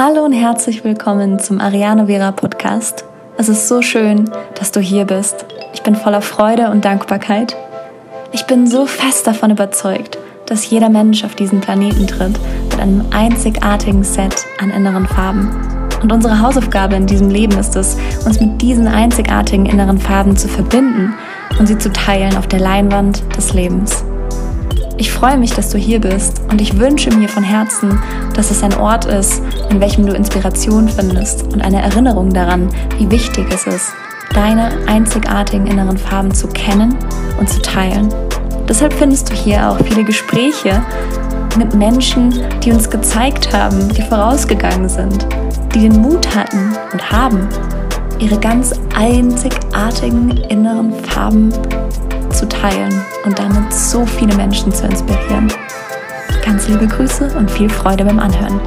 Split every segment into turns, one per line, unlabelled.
Hallo und herzlich willkommen zum Ariane Vera Podcast. Es ist so schön, dass du hier bist. Ich bin voller Freude und Dankbarkeit. Ich bin so fest davon überzeugt, dass jeder Mensch auf diesen Planeten tritt mit einem einzigartigen Set an inneren Farben. Und unsere Hausaufgabe in diesem Leben ist es, uns mit diesen einzigartigen inneren Farben zu verbinden und sie zu teilen auf der Leinwand des Lebens. Ich freue mich, dass du hier bist und ich wünsche mir von Herzen, dass es ein Ort ist, in welchem du Inspiration findest und eine Erinnerung daran, wie wichtig es ist, deine einzigartigen inneren Farben zu kennen und zu teilen. Deshalb findest du hier auch viele Gespräche mit Menschen, die uns gezeigt haben, die vorausgegangen sind, die den Mut hatten und haben, ihre ganz einzigartigen inneren Farben zu teilen und damit so viele Menschen zu inspirieren. Ganz liebe Grüße und viel Freude beim Anhören.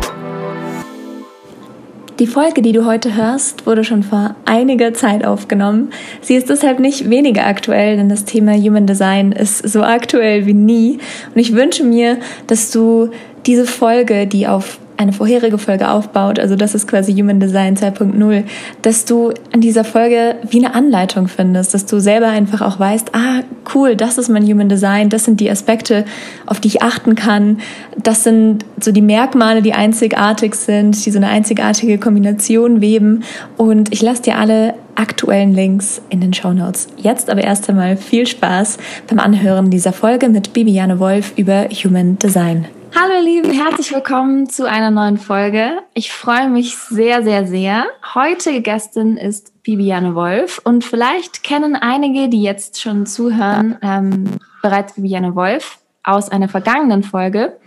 Die Folge, die du heute hörst, wurde schon vor einiger Zeit aufgenommen. Sie ist deshalb nicht weniger aktuell, denn das Thema Human Design ist so aktuell wie nie. Und ich wünsche mir, dass du diese Folge, die auf eine vorherige Folge aufbaut, also das ist quasi Human Design 2.0, dass du an dieser Folge wie eine Anleitung findest, dass du selber einfach auch weißt, ah, cool, das ist mein Human Design, das sind die Aspekte, auf die ich achten kann, das sind so die Merkmale, die einzigartig sind, die so eine einzigartige Kombination weben und ich lasse dir alle aktuellen Links in den Show Notes. Jetzt aber erst einmal viel Spaß beim Anhören dieser Folge mit Bibiane Wolf über Human Design. Hallo ihr Lieben, herzlich willkommen zu einer neuen Folge. Ich freue mich sehr, sehr, sehr. Heutige Gästin ist Bibiane Wolf und vielleicht kennen einige, die jetzt schon zuhören, ähm, bereits Bibiane Wolf aus einer vergangenen Folge.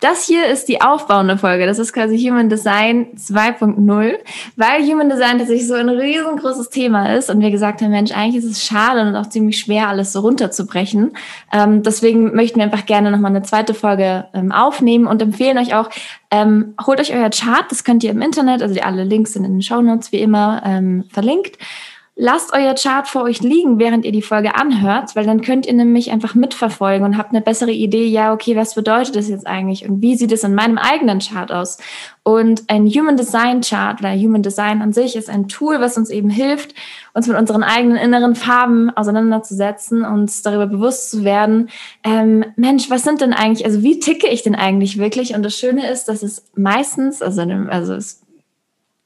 Das hier ist die aufbauende Folge. Das ist quasi Human Design 2.0, weil Human Design tatsächlich so ein riesengroßes Thema ist und wir gesagt haben, Mensch, eigentlich ist es schade und auch ziemlich schwer, alles so runterzubrechen. Ähm, deswegen möchten wir einfach gerne nochmal eine zweite Folge ähm, aufnehmen und empfehlen euch auch, ähm, holt euch euer Chart, das könnt ihr im Internet, also alle Links sind in den Show Notes wie immer ähm, verlinkt. Lasst euer Chart vor euch liegen, während ihr die Folge anhört, weil dann könnt ihr nämlich einfach mitverfolgen und habt eine bessere Idee, ja, okay, was bedeutet das jetzt eigentlich und wie sieht es in meinem eigenen Chart aus? Und ein Human Design Chart oder Human Design an sich ist ein Tool, was uns eben hilft, uns mit unseren eigenen inneren Farben auseinanderzusetzen, uns darüber bewusst zu werden, ähm, Mensch, was sind denn eigentlich, also wie ticke ich denn eigentlich wirklich? Und das Schöne ist, dass es meistens, also, also es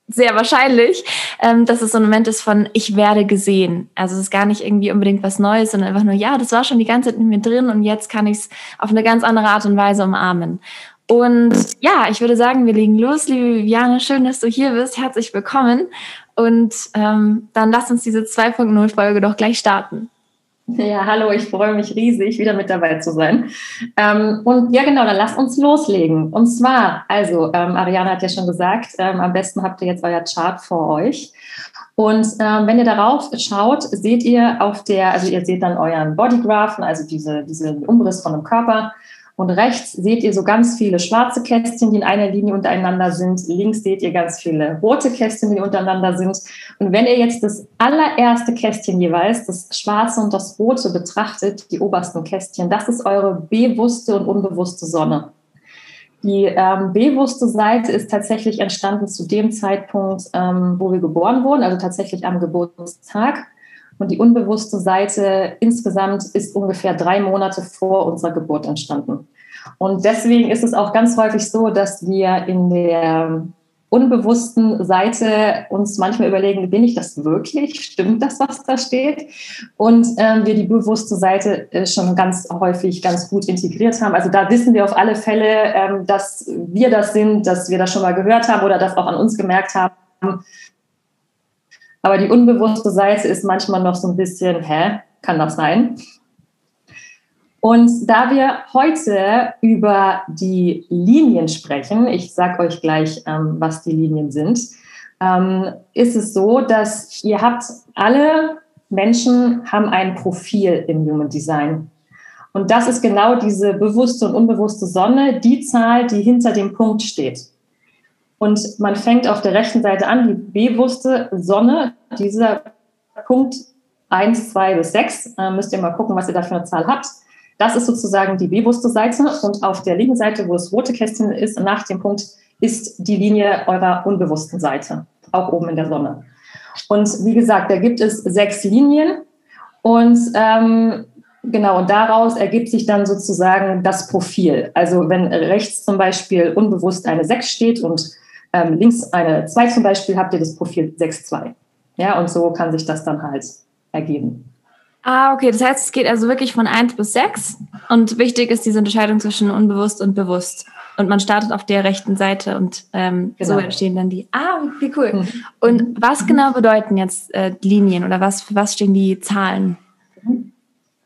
sehr wahrscheinlich, ähm, dass es so ein Moment ist von ich werde gesehen. Also es ist gar nicht irgendwie unbedingt was Neues, sondern einfach nur, ja, das war schon die ganze Zeit in mir drin und jetzt kann ich es auf eine ganz andere Art und Weise umarmen. Und ja, ich würde sagen, wir legen los, liebe Viviane. Schön, dass du hier bist. Herzlich willkommen. Und ähm, dann lass uns diese 2.0-Folge doch gleich starten.
Ja, hallo, ich freue mich riesig, wieder mit dabei zu sein. Ähm, und ja, genau, dann lasst uns loslegen. Und zwar, also, ähm, Ariane hat ja schon gesagt, ähm, am besten habt ihr jetzt euer Chart vor euch. Und ähm, wenn ihr darauf schaut, seht ihr auf der, also ihr seht dann euren Bodygraphen, also diese, diese Umriss von dem Körper. Und rechts seht ihr so ganz viele schwarze Kästchen, die in einer Linie untereinander sind. Links seht ihr ganz viele rote Kästchen, die untereinander sind. Und wenn ihr jetzt das allererste Kästchen jeweils, das schwarze und das rote betrachtet, die obersten Kästchen, das ist eure bewusste und unbewusste Sonne. Die ähm, bewusste Seite ist tatsächlich entstanden zu dem Zeitpunkt, ähm, wo wir geboren wurden, also tatsächlich am Geburtstag. Und die unbewusste Seite insgesamt ist ungefähr drei Monate vor unserer Geburt entstanden. Und deswegen ist es auch ganz häufig so, dass wir in der unbewussten Seite uns manchmal überlegen, bin ich das wirklich? Stimmt das, was da steht? Und ähm, wir die bewusste Seite äh, schon ganz häufig ganz gut integriert haben. Also da wissen wir auf alle Fälle, ähm, dass wir das sind, dass wir das schon mal gehört haben oder das auch an uns gemerkt haben. Aber die unbewusste Seite ist manchmal noch so ein bisschen, hä, kann das sein? Und da wir heute über die Linien sprechen, ich sage euch gleich, ähm, was die Linien sind, ähm, ist es so, dass ihr habt, alle Menschen haben ein Profil im Human Design. Und das ist genau diese bewusste und unbewusste Sonne, die Zahl, die hinter dem Punkt steht. Und man fängt auf der rechten Seite an, die bewusste Sonne, dieser Punkt 1, 2 bis 6, äh, müsst ihr mal gucken, was ihr da für eine Zahl habt. Das ist sozusagen die bewusste Seite. Und auf der linken Seite, wo das rote Kästchen ist, nach dem Punkt, ist die Linie eurer unbewussten Seite, auch oben in der Sonne. Und wie gesagt, da gibt es sechs Linien und ähm, genau, und daraus ergibt sich dann sozusagen das Profil. Also wenn rechts zum Beispiel unbewusst eine 6 steht und ähm, links eine 2 zum Beispiel, habt ihr das Profil 6-2. Ja, und so kann sich das dann halt ergeben.
Ah, okay. Das heißt, es geht also wirklich von 1 bis 6 und wichtig ist diese Unterscheidung zwischen unbewusst und bewusst. Und man startet auf der rechten Seite und ähm, genau. so entstehen dann die. Ah, wie cool. Mhm. Und was genau bedeuten jetzt äh, Linien oder was, für was stehen die Zahlen?
Mhm.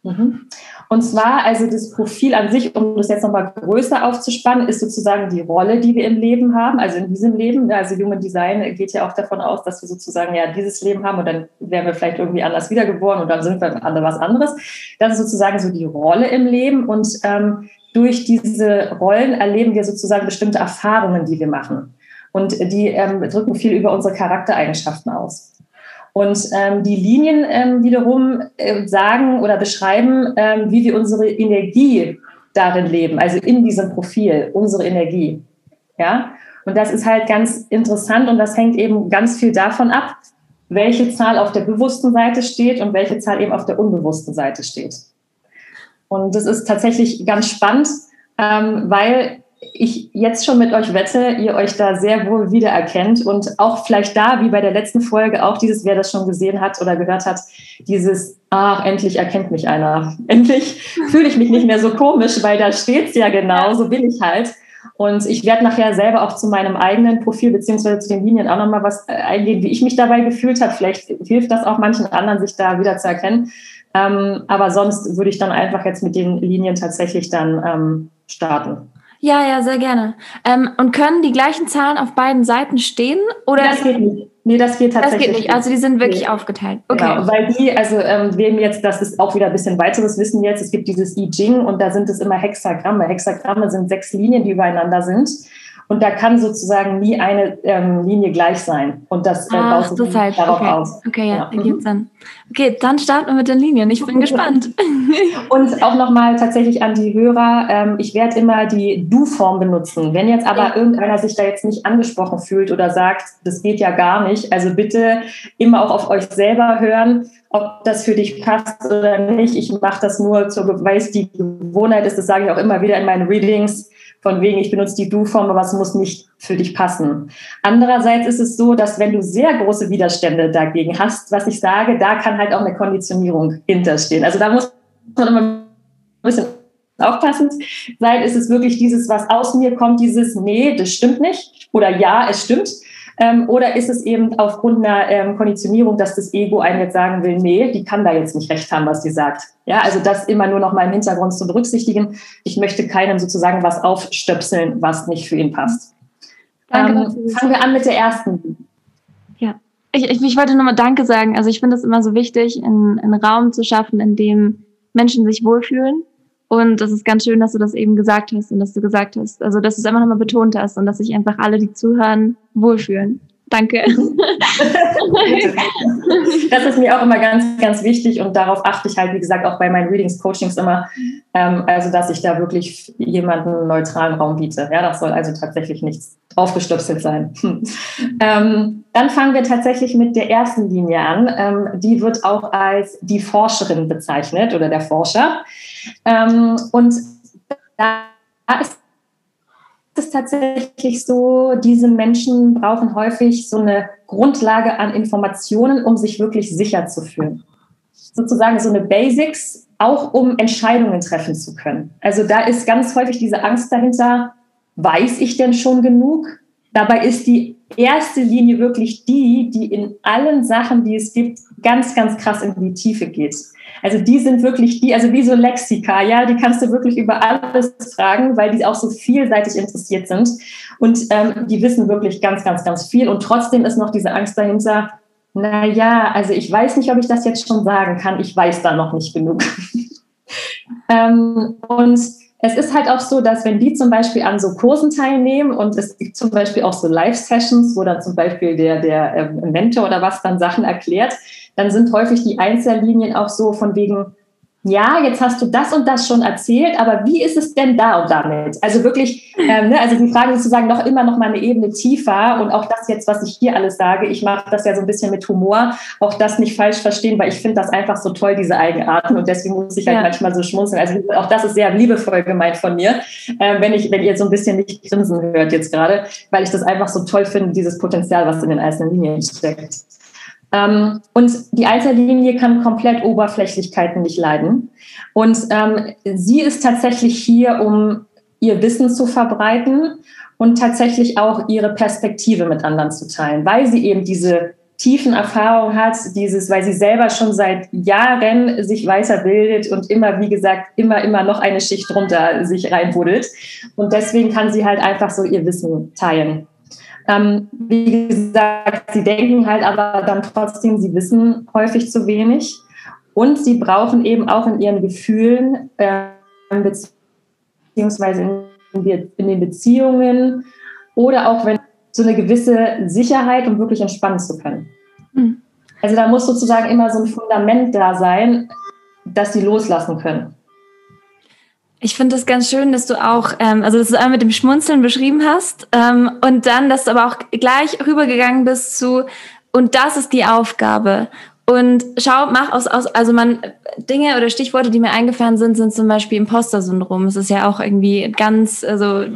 Mhm. Und zwar, also das Profil an sich, um das jetzt nochmal größer aufzuspannen, ist sozusagen die Rolle, die wir im Leben haben, also in diesem Leben. Also Human Design geht ja auch davon aus, dass wir sozusagen ja dieses Leben haben und dann wären wir vielleicht irgendwie anders wiedergeboren und dann sind wir was anderes. Das ist sozusagen so die Rolle im Leben und ähm, durch diese Rollen erleben wir sozusagen bestimmte Erfahrungen, die wir machen. Und die ähm, drücken viel über unsere Charaktereigenschaften aus. Und ähm, die Linien ähm, wiederum äh, sagen oder beschreiben, ähm, wie wir unsere Energie darin leben, also in diesem Profil, unsere Energie. Ja, und das ist halt ganz interessant und das hängt eben ganz viel davon ab, welche Zahl auf der bewussten Seite steht und welche Zahl eben auf der unbewussten Seite steht. Und das ist tatsächlich ganz spannend, ähm, weil ich jetzt schon mit euch wette, ihr euch da sehr wohl wiedererkennt und auch vielleicht da, wie bei der letzten Folge, auch dieses, wer das schon gesehen hat oder gehört hat, dieses, ach, endlich erkennt mich einer. Endlich fühle ich mich nicht mehr so komisch, weil da steht's ja genau, so bin ich halt. Und ich werde nachher selber auch zu meinem eigenen Profil beziehungsweise zu den Linien auch nochmal was äh, eingehen, wie ich mich dabei gefühlt habe. Vielleicht hilft das auch manchen anderen, sich da wieder zu erkennen. Ähm, aber sonst würde ich dann einfach jetzt mit den Linien tatsächlich dann ähm, starten.
Ja, ja, sehr gerne. Ähm, und können die gleichen Zahlen auf beiden Seiten stehen? Oder
das geht nicht. Nee, das geht tatsächlich.
Das geht nicht. Also die sind wirklich nee. aufgeteilt.
Okay. Genau, weil die, also ähm, wem jetzt, das ist auch wieder ein bisschen weiteres Wissen jetzt, es gibt dieses I Ching und da sind es immer Hexagramme. Hexagramme sind sechs Linien, die übereinander sind. Und da kann sozusagen nie eine ähm, Linie gleich sein. Und das äh,
Ach, baut sich halt. darauf okay. aus. Okay, ja, ja. ergibt Sinn. Okay, dann starten wir mit den Linien. Ich bin gespannt.
Und auch nochmal tatsächlich an die Hörer, ähm, ich werde immer die Du-Form benutzen. Wenn jetzt aber ja. irgendeiner sich da jetzt nicht angesprochen fühlt oder sagt, das geht ja gar nicht, also bitte immer auch auf euch selber hören, ob das für dich passt oder nicht. Ich mache das nur zur, weil es die Gewohnheit ist, das sage ich auch immer wieder in meinen Readings von wegen, ich benutze die Du-Form, aber es muss nicht für dich passen. Andererseits ist es so, dass wenn du sehr große Widerstände dagegen hast, was ich sage, da kann halt auch eine Konditionierung hinterstehen. Also da muss man immer ein bisschen aufpassend sein. Ist es wirklich dieses, was aus mir kommt, dieses, nee, das stimmt nicht oder ja, es stimmt. Ähm, oder ist es eben aufgrund einer ähm, Konditionierung, dass das Ego einem jetzt sagen will, nee, die kann da jetzt nicht recht haben, was die sagt. Ja, also das immer nur noch mal im Hintergrund zu berücksichtigen. Ich möchte keinem sozusagen was aufstöpseln, was nicht für ihn passt. Danke, ähm, fangen wir an mit der ersten.
Ja, ich, ich, ich wollte nur mal Danke sagen. Also ich finde es immer so wichtig, einen Raum zu schaffen, in dem Menschen sich wohlfühlen und das ist ganz schön, dass du das eben gesagt hast und dass du gesagt hast, also dass du es einfach nochmal betont hast und dass sich einfach alle, die zuhören, wohlfühlen. Danke.
das ist mir auch immer ganz, ganz wichtig und darauf achte ich halt, wie gesagt, auch bei meinen Readings, Coachings immer, ähm, also dass ich da wirklich jemanden einen neutralen Raum biete. Ja, das soll also tatsächlich nichts draufgestöpselt sein. ähm, dann fangen wir tatsächlich mit der ersten Linie an. Ähm, die wird auch als die Forscherin bezeichnet oder der Forscher. Ähm, und da ist es tatsächlich so, diese Menschen brauchen häufig so eine Grundlage an Informationen, um sich wirklich sicher zu fühlen. Sozusagen so eine Basics, auch um Entscheidungen treffen zu können. Also da ist ganz häufig diese Angst dahinter, weiß ich denn schon genug? Dabei ist die erste Linie wirklich die, die in allen Sachen, die es gibt, ganz, ganz krass in die Tiefe geht. Also die sind wirklich die, also wie so Lexika, ja, die kannst du wirklich über alles fragen, weil die auch so vielseitig interessiert sind. Und ähm, die wissen wirklich ganz, ganz, ganz viel. Und trotzdem ist noch diese Angst dahinter, na ja, also ich weiß nicht, ob ich das jetzt schon sagen kann. Ich weiß da noch nicht genug. ähm, und es ist halt auch so, dass wenn die zum Beispiel an so Kursen teilnehmen und es gibt zum Beispiel auch so Live-Sessions, wo dann zum Beispiel der, der ähm, Mentor oder was dann Sachen erklärt, dann sind häufig die Einzellinien auch so von wegen, ja, jetzt hast du das und das schon erzählt, aber wie ist es denn da und damit? Also wirklich, ähm, ne, also die Fragen sozusagen noch immer noch mal eine Ebene tiefer und auch das jetzt, was ich hier alles sage, ich mache das ja so ein bisschen mit Humor, auch das nicht falsch verstehen, weil ich finde das einfach so toll, diese Eigenarten und deswegen muss ich halt ja. manchmal so schmunzeln. Also auch das ist sehr liebevoll gemeint von mir, äh, wenn ich, wenn ihr so ein bisschen nicht grinsen hört jetzt gerade, weil ich das einfach so toll finde, dieses Potenzial, was in den einzelnen Linien steckt. Ähm, und die Alterlinie kann komplett Oberflächlichkeiten nicht leiden. Und ähm, sie ist tatsächlich hier, um ihr Wissen zu verbreiten und tatsächlich auch ihre Perspektive mit anderen zu teilen, weil sie eben diese tiefen Erfahrungen hat, dieses, weil sie selber schon seit Jahren sich weiterbildet und immer, wie gesagt, immer, immer noch eine Schicht drunter sich reinbuddelt. Und deswegen kann sie halt einfach so ihr Wissen teilen. Ähm, wie gesagt, sie denken halt aber dann trotzdem, sie wissen häufig zu wenig. Und sie brauchen eben auch in ihren Gefühlen, äh, beziehungsweise in, in, den Beziehungen oder auch wenn so eine gewisse Sicherheit, um wirklich entspannen zu können. Mhm. Also da muss sozusagen immer so ein Fundament da sein, dass sie loslassen können.
Ich finde das ganz schön, dass du auch, ähm, also dass du einmal mit dem Schmunzeln beschrieben hast ähm, und dann, dass du aber auch gleich rübergegangen bist zu, und das ist die Aufgabe. Und schau, mach aus, aus, also man, Dinge oder Stichworte, die mir eingefallen sind, sind zum Beispiel Imposter-Syndrom. Es ist ja auch irgendwie ganz, also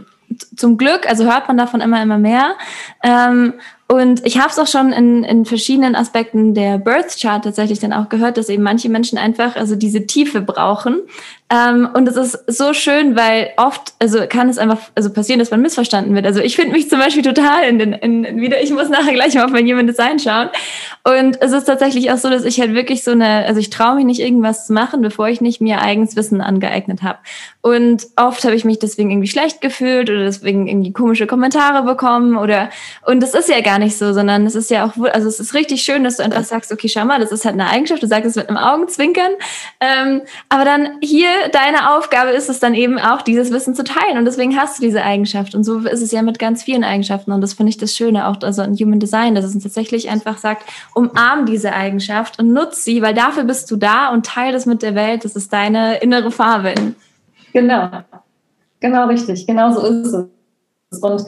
zum Glück, also hört man davon immer, immer mehr. Ähm, und ich habe es auch schon in, in verschiedenen Aspekten der Birth Chart tatsächlich dann auch gehört, dass eben manche Menschen einfach also diese Tiefe brauchen. Ähm, und es ist so schön, weil oft, also kann es einfach also passieren, dass man missverstanden wird. Also ich finde mich zum Beispiel total in den, in, wieder, ich muss nachher gleich mal auf mein Human Design schauen. Und es ist tatsächlich auch so, dass ich halt wirklich so eine, also ich traue mich nicht irgendwas zu machen, bevor ich nicht mir eigenes Wissen angeeignet habe. Und oft habe ich mich deswegen irgendwie schlecht gefühlt oder deswegen irgendwie komische Kommentare bekommen oder, und das ist ja gar nicht so, sondern es ist ja auch, also es ist richtig schön, dass du einfach sagst, okay, schau mal, das ist halt eine Eigenschaft, du sagst es mit einem Augenzwinkern, ähm, aber dann hier deine Aufgabe ist es dann eben auch, dieses Wissen zu teilen. Und deswegen hast du diese Eigenschaft. Und so ist es ja mit ganz vielen Eigenschaften. Und das finde ich das Schöne auch also in Human Design, dass es uns tatsächlich einfach sagt, umarm diese Eigenschaft und nutz sie, weil dafür bist du da und teile das mit der Welt, das ist deine innere Farbe.
Genau, genau richtig, genau so ist es. Und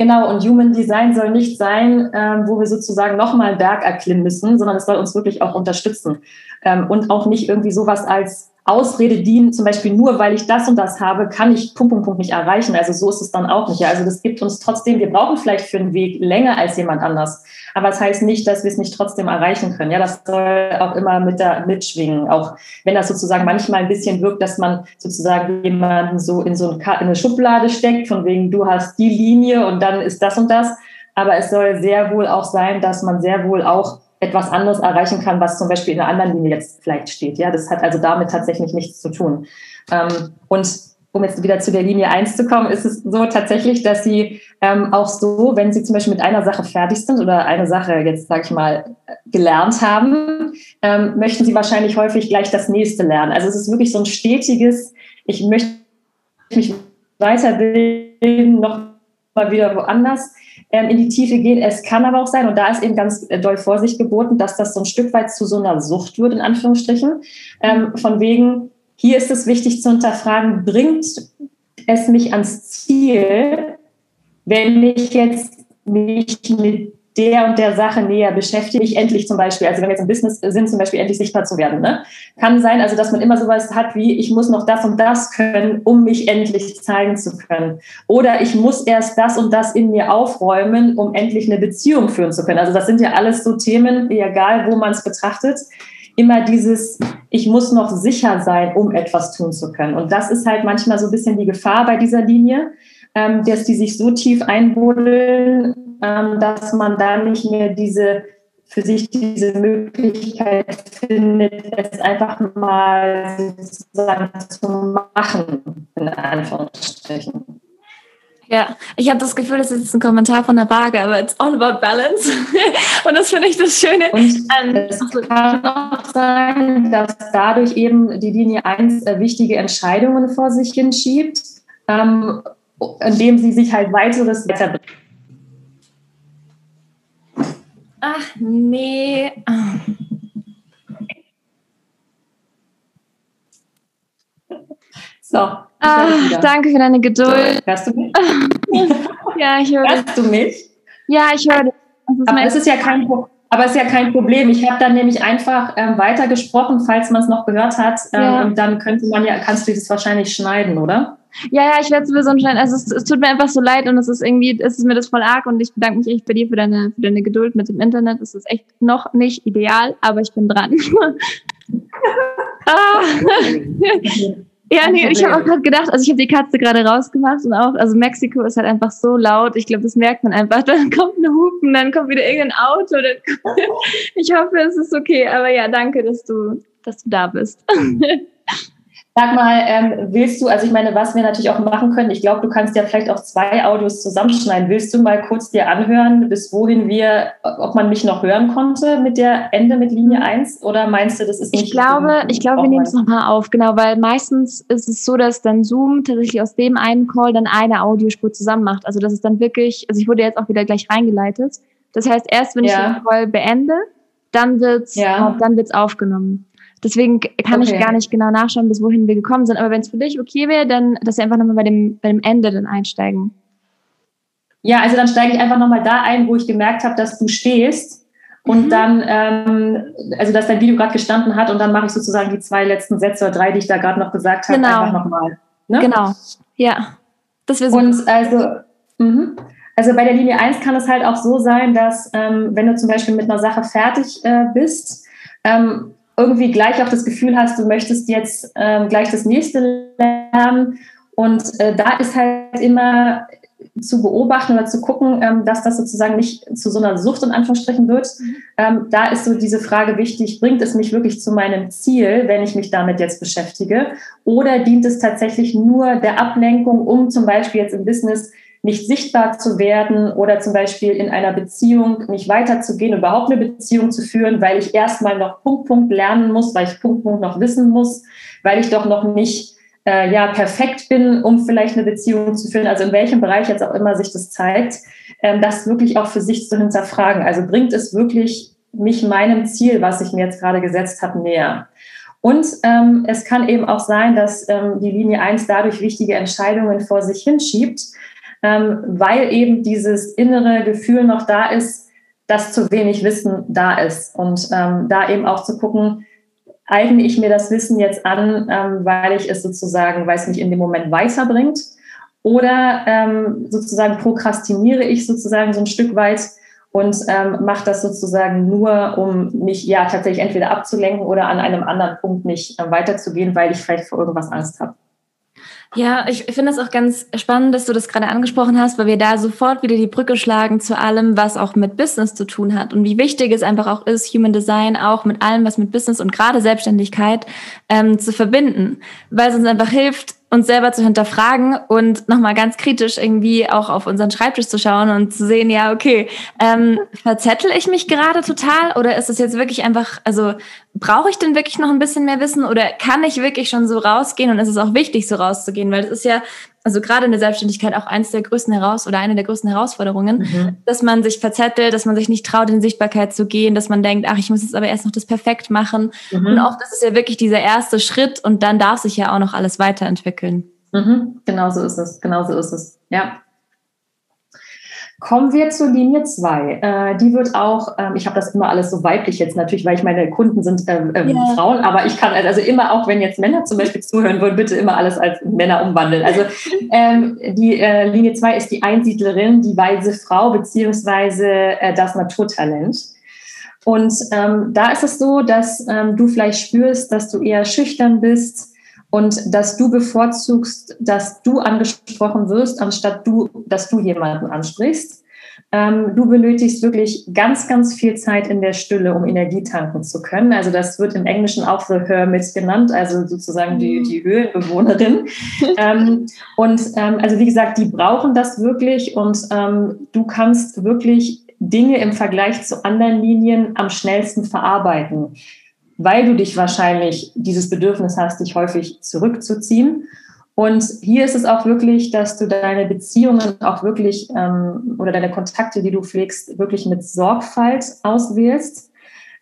Genau, und Human Design soll nicht sein, ähm, wo wir sozusagen nochmal Berg erklimmen müssen, sondern es soll uns wirklich auch unterstützen. Ähm, und auch nicht irgendwie sowas als Ausrede dienen, zum Beispiel nur weil ich das und das habe, kann ich Punkt, Punkt, Punkt nicht erreichen. Also so ist es dann auch nicht. Also das gibt uns trotzdem, wir brauchen vielleicht für einen Weg länger als jemand anders. Aber es das heißt nicht, dass wir es nicht trotzdem erreichen können. Ja, das soll auch immer mit da mitschwingen. Auch wenn das sozusagen manchmal ein bisschen wirkt, dass man sozusagen jemanden so in so eine Schublade steckt, von wegen du hast die Linie und dann ist das und das. Aber es soll sehr wohl auch sein, dass man sehr wohl auch etwas anderes erreichen kann, was zum Beispiel in einer anderen Linie jetzt vielleicht steht. Ja, das hat also damit tatsächlich nichts zu tun. Ähm, und um jetzt wieder zu der Linie 1 zu kommen, ist es so tatsächlich, dass sie ähm, auch so, wenn sie zum Beispiel mit einer Sache fertig sind oder eine Sache jetzt, sage ich mal, gelernt haben, ähm, möchten sie wahrscheinlich häufig gleich das nächste lernen. Also es ist wirklich so ein stetiges, ich möchte mich weiterbilden, noch mal wieder woanders in die Tiefe gehen. Es kann aber auch sein, und da ist eben ganz äh, doll Vorsicht geboten, dass das so ein Stück weit zu so einer Sucht wird, in Anführungsstrichen. Ähm, von wegen, hier ist es wichtig zu hinterfragen, bringt es mich ans Ziel, wenn ich jetzt mich mit der und der Sache näher beschäftige, ich endlich zum Beispiel, also wenn wir jetzt im Business sind, zum Beispiel endlich sichtbar zu werden. Ne? Kann sein, also dass man immer sowas hat wie, ich muss noch das und das können, um mich endlich zeigen zu können. Oder ich muss erst das und das in mir aufräumen, um endlich eine Beziehung führen zu können. Also das sind ja alles so Themen, egal wo man es betrachtet, immer dieses, ich muss noch sicher sein, um etwas tun zu können. Und das ist halt manchmal so ein bisschen die Gefahr bei dieser Linie, ähm, dass die sich so tief einbuddeln, dass man da nicht mehr diese für sich diese Möglichkeit findet, es einfach mal sozusagen zu machen, in Anführungsstrichen.
Ja, ich habe das Gefühl, das ist jetzt ein Kommentar von der Waage, aber it's all about balance. Und das finde ich das Schöne.
Und ähm, es kann auch sein, dass dadurch eben die Linie 1 äh, wichtige Entscheidungen vor sich hinschiebt, ähm, indem sie sich halt weiteres weiterbringt.
Ach nee.
So.
Ah, danke für deine Geduld.
Hörst du mich?
ja, ich höre
Hörst du mich?
Ja, ich höre dich.
Aber es ist ja kein aber es ist ja kein Problem. Ich habe dann nämlich einfach ähm, weitergesprochen, falls man es noch gehört hat. Ähm, ja. Und dann könnte man ja, kannst du das wahrscheinlich schneiden, oder?
Ja, ja, ich werde sowieso schneiden. Also es, es, tut mir einfach so leid und es ist irgendwie, es ist mir das voll arg und ich bedanke mich echt bei dir für deine, für deine Geduld mit dem Internet. Es ist echt noch nicht ideal, aber ich bin dran. ah. Ja, nee, ich habe auch gerade gedacht, also ich habe die Katze gerade rausgemacht und auch, also Mexiko ist halt einfach so laut. Ich glaube, das merkt man einfach. Dann kommt ein Hupen, dann kommt wieder irgendein Auto. ich hoffe, es ist okay. Aber ja, danke, dass du, dass du da bist.
Sag mal, ähm, willst du, also ich meine, was wir natürlich auch machen können, ich glaube, du kannst ja vielleicht auch zwei Audios zusammenschneiden. Willst du mal kurz dir anhören, bis wohin wir, ob man mich noch hören konnte mit der Ende mit Linie 1 oder meinst du, das ist nicht?
Ich glaube, ich glaube, wir nehmen es nochmal auf, genau, weil meistens ist es so, dass dann Zoom tatsächlich aus dem einen Call dann eine Audiospur zusammen macht. Also das ist dann wirklich, also ich wurde jetzt auch wieder gleich reingeleitet. Das heißt, erst wenn ich den Call beende, dann wird's, ja. dann wird's aufgenommen. Deswegen kann okay. ich gar nicht genau nachschauen, bis wohin wir gekommen sind. Aber wenn es für dich okay wäre, dann, dass wir einfach nochmal bei dem, bei dem Ende dann einsteigen.
Ja, also dann steige ich einfach nochmal da ein, wo ich gemerkt habe, dass du stehst. Und mhm. dann, ähm, also dass dein Video gerade gestanden hat und dann mache ich sozusagen die zwei letzten Sätze oder drei, die ich da gerade noch gesagt habe, genau. einfach nochmal.
Ne? Genau, ja.
Das wäre so. Und also, mh. also bei der Linie 1 kann es halt auch so sein, dass ähm, wenn du zum Beispiel mit einer Sache fertig äh, bist, ähm, irgendwie gleich auch das Gefühl hast, du möchtest jetzt ähm, gleich das nächste lernen. Und äh, da ist halt immer zu beobachten oder zu gucken, ähm, dass das sozusagen nicht zu so einer Sucht in Anführungsstrichen wird. Mhm. Ähm, da ist so diese Frage wichtig, bringt es mich wirklich zu meinem Ziel, wenn ich mich damit jetzt beschäftige? Oder dient es tatsächlich nur der Ablenkung, um zum Beispiel jetzt im Business nicht sichtbar zu werden oder zum Beispiel in einer Beziehung nicht weiterzugehen, überhaupt eine Beziehung zu führen, weil ich erstmal noch Punkt, Punkt lernen muss, weil ich Punkt, Punkt noch wissen muss, weil ich doch noch nicht äh, ja, perfekt bin, um vielleicht eine Beziehung zu führen, also in welchem Bereich jetzt auch immer sich das zeigt, ähm, das wirklich auch für sich zu hinterfragen. Also bringt es wirklich mich meinem Ziel, was ich mir jetzt gerade gesetzt habe, näher. Und ähm, es kann eben auch sein, dass ähm, die Linie 1 dadurch wichtige Entscheidungen vor sich hinschiebt, ähm, weil eben dieses innere Gefühl noch da ist, dass zu wenig Wissen da ist. Und ähm, da eben auch zu gucken, eigne ich mir das Wissen jetzt an, ähm, weil ich es sozusagen, weil es mich in dem Moment weiterbringt? Oder ähm, sozusagen prokrastiniere ich sozusagen so ein Stück weit und ähm, mache das sozusagen nur, um mich ja tatsächlich entweder abzulenken oder an einem anderen Punkt nicht äh, weiterzugehen, weil ich vielleicht vor irgendwas Angst habe.
Ja, ich finde es auch ganz spannend, dass du das gerade angesprochen hast, weil wir da sofort wieder die Brücke schlagen zu allem, was auch mit Business zu tun hat und wie wichtig es einfach auch ist, Human Design auch mit allem, was mit Business und gerade Selbstständigkeit ähm, zu verbinden, weil es uns einfach hilft, uns selber zu hinterfragen und nochmal ganz kritisch irgendwie auch auf unseren Schreibtisch zu schauen und zu sehen, ja, okay, ähm, verzettel ich mich gerade total oder ist es jetzt wirklich einfach, also brauche ich denn wirklich noch ein bisschen mehr Wissen oder kann ich wirklich schon so rausgehen und ist es auch wichtig, so rauszugehen, weil das ist ja also gerade in der Selbstständigkeit auch eins der größten Heraus oder eine der größten Herausforderungen, mhm. dass man sich verzettelt, dass man sich nicht traut, in Sichtbarkeit zu gehen, dass man denkt, ach, ich muss jetzt aber erst noch das perfekt machen. Mhm. Und auch das ist ja wirklich dieser erste Schritt und dann darf sich ja auch noch alles weiterentwickeln.
Mhm. Genau so ist es, genau so ist es, ja. Kommen wir zur Linie 2. Äh, die wird auch, ähm, ich habe das immer alles so weiblich jetzt natürlich, weil ich meine Kunden sind ähm, ähm yeah. Frauen, aber ich kann also immer auch, wenn jetzt Männer zum Beispiel zuhören wollen, bitte immer alles als Männer umwandeln. Also ähm, die äh, Linie 2 ist die Einsiedlerin, die weise Frau beziehungsweise äh, das Naturtalent. Und ähm, da ist es so, dass ähm, du vielleicht spürst, dass du eher schüchtern bist, und dass du bevorzugst, dass du angesprochen wirst, anstatt du, dass du jemanden ansprichst. Ähm, du benötigst wirklich ganz, ganz viel Zeit in der Stille, um Energie tanken zu können. Also das wird im Englischen auch The Hermit genannt, also sozusagen die, mhm. die Höhlenbewohnerin. ähm, und ähm, also wie gesagt, die brauchen das wirklich und ähm, du kannst wirklich Dinge im Vergleich zu anderen Linien am schnellsten verarbeiten weil du dich wahrscheinlich dieses Bedürfnis hast, dich häufig zurückzuziehen. Und hier ist es auch wirklich, dass du deine Beziehungen auch wirklich ähm, oder deine Kontakte, die du pflegst, wirklich mit Sorgfalt auswählst.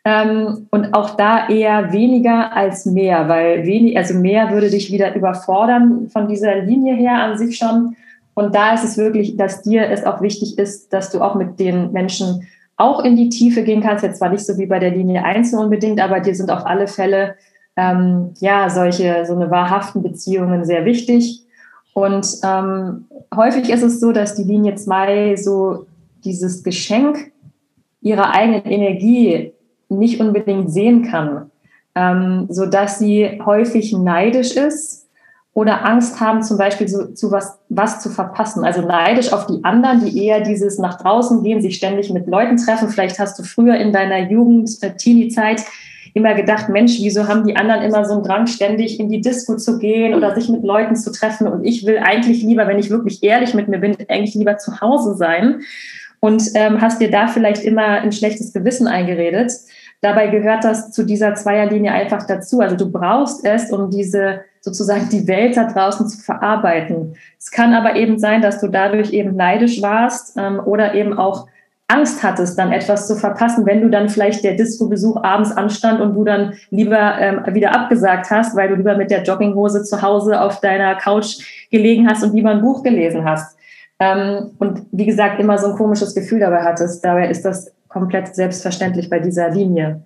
Ähm, und auch da eher weniger als mehr, weil wenig, also mehr würde dich wieder überfordern von dieser Linie her an sich schon. Und da ist es wirklich, dass dir es auch wichtig ist, dass du auch mit den Menschen auch in die Tiefe gehen kannst. Jetzt zwar nicht so wie bei der Linie 1 unbedingt, aber dir sind auf alle Fälle ähm, ja solche so eine wahrhaften Beziehungen sehr wichtig. Und ähm, häufig ist es so, dass die Linie 2 so dieses Geschenk ihrer eigenen Energie nicht unbedingt sehen kann, ähm, so dass sie häufig neidisch ist oder Angst haben, zum Beispiel so, zu was, was zu verpassen. Also neidisch auf die anderen, die eher dieses nach draußen gehen, sich ständig mit Leuten treffen. Vielleicht hast du früher in deiner Jugend, äh, Teenie-Zeit immer gedacht, Mensch, wieso haben die anderen immer so einen Drang, ständig in die Disco zu gehen oder sich mit Leuten zu treffen? Und ich will eigentlich lieber, wenn ich wirklich ehrlich mit mir bin, eigentlich lieber zu Hause sein. Und ähm, hast dir da vielleicht immer ein schlechtes Gewissen eingeredet. Dabei gehört das zu dieser Zweierlinie einfach dazu. Also du brauchst es, um diese sozusagen die Welt da draußen zu verarbeiten. Es kann aber eben sein, dass du dadurch eben neidisch warst ähm, oder eben auch Angst hattest, dann etwas zu verpassen, wenn du dann vielleicht der Disco-Besuch abends anstand und du dann lieber ähm, wieder abgesagt hast, weil du lieber mit der Jogginghose zu Hause auf deiner Couch gelegen hast und lieber ein Buch gelesen hast. Ähm, und wie gesagt, immer so ein komisches Gefühl dabei hattest. Dabei ist das komplett selbstverständlich bei dieser Linie.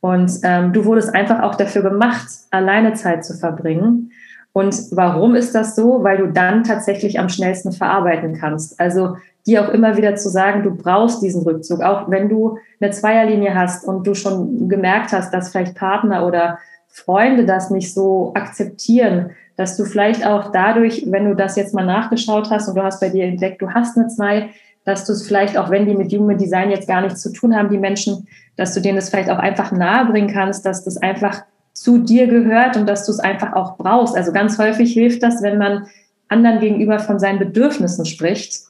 Und ähm, du wurdest einfach auch dafür gemacht, alleine Zeit zu verbringen. Und warum ist das so? Weil du dann tatsächlich am schnellsten verarbeiten kannst. Also dir auch immer wieder zu sagen, du brauchst diesen Rückzug. Auch wenn du eine Zweierlinie hast und du schon gemerkt hast, dass vielleicht Partner oder Freunde das nicht so akzeptieren, dass du vielleicht auch dadurch, wenn du das jetzt mal nachgeschaut hast und du hast bei dir entdeckt, du hast eine Zwei, dass du es vielleicht auch, wenn die mit Human Design jetzt gar nichts zu tun haben, die Menschen, dass du denen das vielleicht auch einfach nahebringen kannst, dass das einfach zu dir gehört und dass du es einfach auch brauchst. Also ganz häufig hilft das, wenn man anderen gegenüber von seinen Bedürfnissen spricht,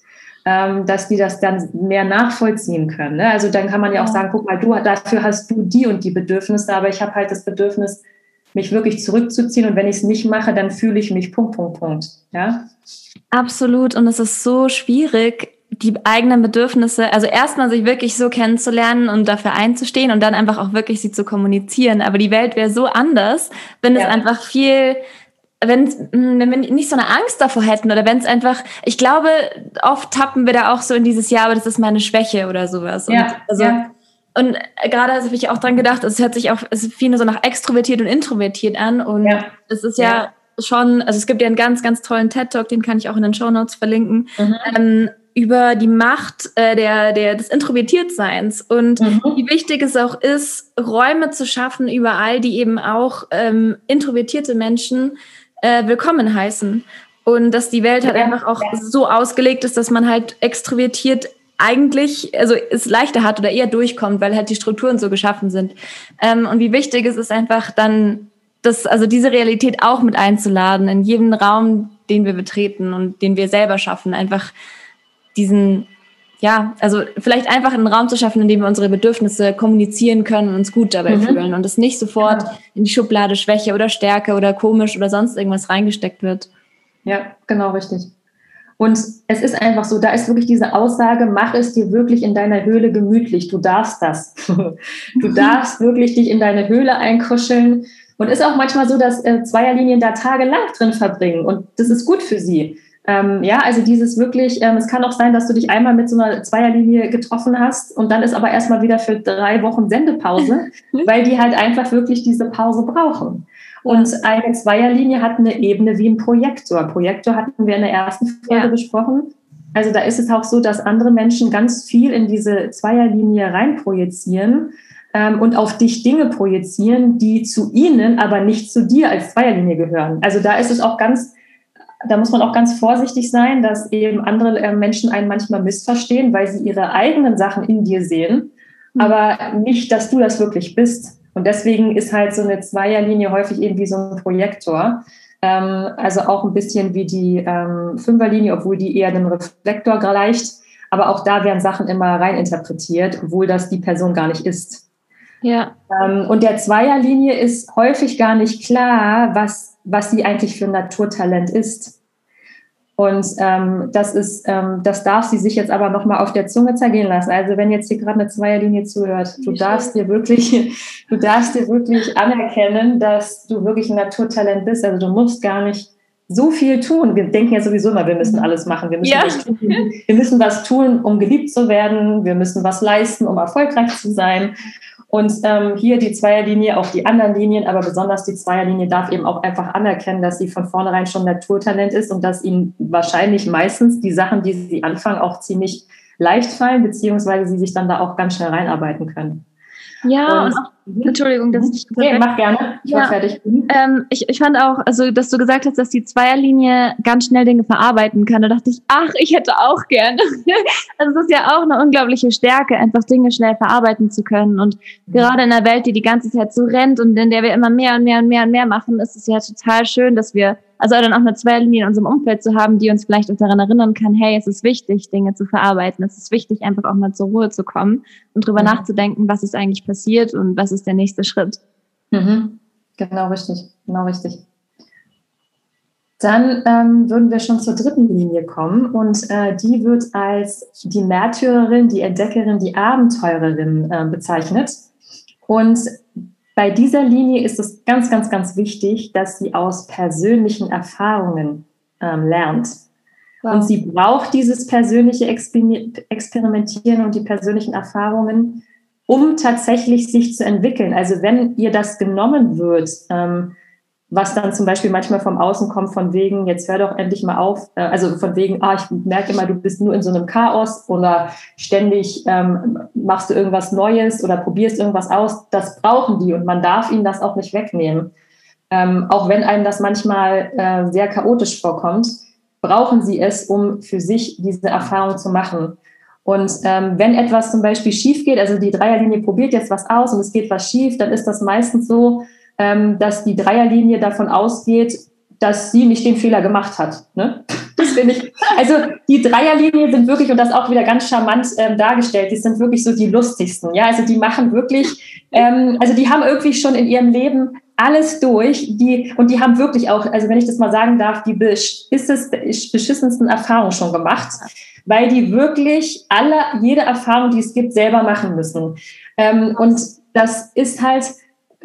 ähm, dass die das dann mehr nachvollziehen können. Ne? Also dann kann man ja auch sagen, guck mal, du dafür hast du die und die Bedürfnisse, aber ich habe halt das Bedürfnis, mich wirklich zurückzuziehen und wenn ich es nicht mache, dann fühle ich mich Punkt, Punkt, Punkt. Ja?
Absolut und es ist so schwierig, die eigenen Bedürfnisse, also erstmal sich wirklich so kennenzulernen und dafür einzustehen und dann einfach auch wirklich sie zu kommunizieren. Aber die Welt wäre so anders, wenn ja. es einfach viel, wenn, hm, wenn wir nicht so eine Angst davor hätten oder wenn es einfach, ich glaube, oft tappen wir da auch so in dieses Jahr, aber das ist meine Schwäche oder sowas.
Ja, und also, ja.
Und gerade habe ich auch dran gedacht, es hört sich auch, es ist viel so nach extrovertiert und introvertiert an und ja. es ist ja, ja schon, also es gibt ja einen ganz, ganz tollen TED-Talk, den kann ich auch in den Show Notes verlinken. Mhm. Ähm, über die Macht äh, der, der, des Introvertiertseins und mhm. wie wichtig es auch ist, Räume zu schaffen überall, die eben auch ähm, introvertierte Menschen äh, willkommen heißen. Und dass die Welt halt ja. einfach auch so ausgelegt ist, dass man halt extrovertiert eigentlich, also es leichter hat oder eher durchkommt, weil halt die Strukturen so geschaffen sind. Ähm, und wie wichtig es ist einfach dann, das, also diese Realität auch mit einzuladen in jeden Raum, den wir betreten und den wir selber schaffen, einfach diesen, ja, also vielleicht einfach einen Raum zu schaffen, in dem wir unsere Bedürfnisse kommunizieren können und uns gut dabei mhm. fühlen und es nicht sofort ja. in die Schublade Schwäche oder Stärke oder komisch oder sonst irgendwas reingesteckt wird.
Ja, genau richtig. Und es ist einfach so, da ist wirklich diese Aussage, mach es dir wirklich in deiner Höhle gemütlich. Du darfst das. du darfst wirklich dich in deine Höhle einkuscheln. Und ist auch manchmal so, dass äh, Zweierlinien da tagelang drin verbringen. Und das ist gut für sie. Ähm, ja, also dieses wirklich, ähm, es kann auch sein, dass du dich einmal mit so einer Zweierlinie getroffen hast und dann ist aber erstmal wieder für drei Wochen Sendepause, weil die halt einfach wirklich diese Pause brauchen. Und eine Zweierlinie hat eine Ebene wie ein Projektor. Projektor hatten wir in der ersten Folge ja. besprochen. Also da ist es auch so, dass andere Menschen ganz viel in diese Zweierlinie reinprojizieren ähm, und auf dich Dinge projizieren, die zu ihnen, aber nicht zu dir als Zweierlinie gehören. Also da ist es auch ganz da muss man auch ganz vorsichtig sein, dass eben andere äh, Menschen einen manchmal missverstehen, weil sie ihre eigenen Sachen in dir sehen, mhm. aber nicht, dass du das wirklich bist. Und deswegen ist halt so eine Zweierlinie häufig eben wie so ein Projektor. Ähm, also auch ein bisschen wie die ähm, Fünferlinie, obwohl die eher dem Reflektor gleicht. Aber auch da werden Sachen immer reininterpretiert, obwohl das die Person gar nicht ist.
Ja.
Ähm, und der Zweierlinie ist häufig gar nicht klar, was was sie eigentlich für ein Naturtalent ist. Und ähm, das ist, ähm, das darf sie sich jetzt aber nochmal auf der Zunge zergehen lassen. Also wenn jetzt hier gerade eine Zweierlinie zuhört, du darfst dir wirklich, du darfst dir wirklich anerkennen, dass du wirklich ein Naturtalent bist. Also du musst gar nicht so viel tun. Wir denken ja sowieso immer, wir müssen alles machen. Wir müssen, ja. was, tun. wir müssen was tun, um geliebt zu werden. Wir müssen was leisten, um erfolgreich zu sein. Und ähm, hier die Zweierlinie, auch die anderen Linien, aber besonders die Zweierlinie darf eben auch einfach anerkennen, dass sie von vornherein schon Naturtalent ist und dass ihnen wahrscheinlich meistens die Sachen, die sie anfangen, auch ziemlich leicht fallen, beziehungsweise sie sich dann da auch ganz schnell reinarbeiten können.
Ja, und, und auch, mhm. Entschuldigung, dass ich
okay, mach gerne. Ich ja, war fertig.
Ähm, ich, ich fand auch, also dass du gesagt hast, dass die Zweierlinie ganz schnell Dinge verarbeiten kann. Da dachte ich, ach, ich hätte auch gerne. also es ist ja auch eine unglaubliche Stärke, einfach Dinge schnell verarbeiten zu können. Und mhm. gerade in einer Welt, die die ganze Zeit so rennt und in der wir immer mehr und mehr und mehr und mehr machen, ist es ja total schön, dass wir also dann auch eine Zweierlinie in unserem Umfeld zu haben, die uns vielleicht auch daran erinnern kann, hey, es ist wichtig, Dinge zu verarbeiten. Es ist wichtig, einfach auch mal zur Ruhe zu kommen und drüber mhm. nachzudenken, was ist eigentlich passiert und was ist der nächste Schritt.
Mhm. Genau richtig, genau richtig. Dann ähm, würden wir schon zur dritten Linie kommen und äh, die wird als die Märtyrerin, die Entdeckerin, die Abenteurerin äh, bezeichnet. Und bei dieser Linie ist es ganz, ganz, ganz wichtig, dass sie aus persönlichen Erfahrungen ähm, lernt. Wow. Und sie braucht dieses persönliche Experimentieren und die persönlichen Erfahrungen, um tatsächlich sich zu entwickeln. Also wenn ihr das genommen wird, ähm, was dann zum Beispiel manchmal vom Außen kommt, von wegen, jetzt hör doch endlich mal auf, äh, also von wegen, ah, ich merke immer, du bist nur in so einem Chaos oder ständig ähm, machst du irgendwas Neues oder probierst irgendwas aus, das brauchen die und man darf ihnen das auch nicht wegnehmen. Ähm, auch wenn einem das manchmal äh, sehr chaotisch vorkommt, brauchen sie es, um für sich diese Erfahrung zu machen. Und ähm, wenn etwas zum Beispiel schief geht, also die Dreierlinie probiert jetzt was aus und es geht was schief, dann ist das meistens so, ähm, dass die Dreierlinie davon ausgeht, dass sie nicht den Fehler gemacht hat. Ne? Das finde ich. Also die Dreierlinie sind wirklich, und das auch wieder ganz charmant ähm, dargestellt, die sind wirklich so die lustigsten. Ja, also die machen wirklich, ähm, also die haben irgendwie schon in ihrem Leben alles durch, die, und die haben wirklich auch, also wenn ich das mal sagen darf, die beschissensten Erfahrungen schon gemacht, weil die wirklich alle, jede Erfahrung, die es gibt, selber machen müssen. Ähm, und das ist halt,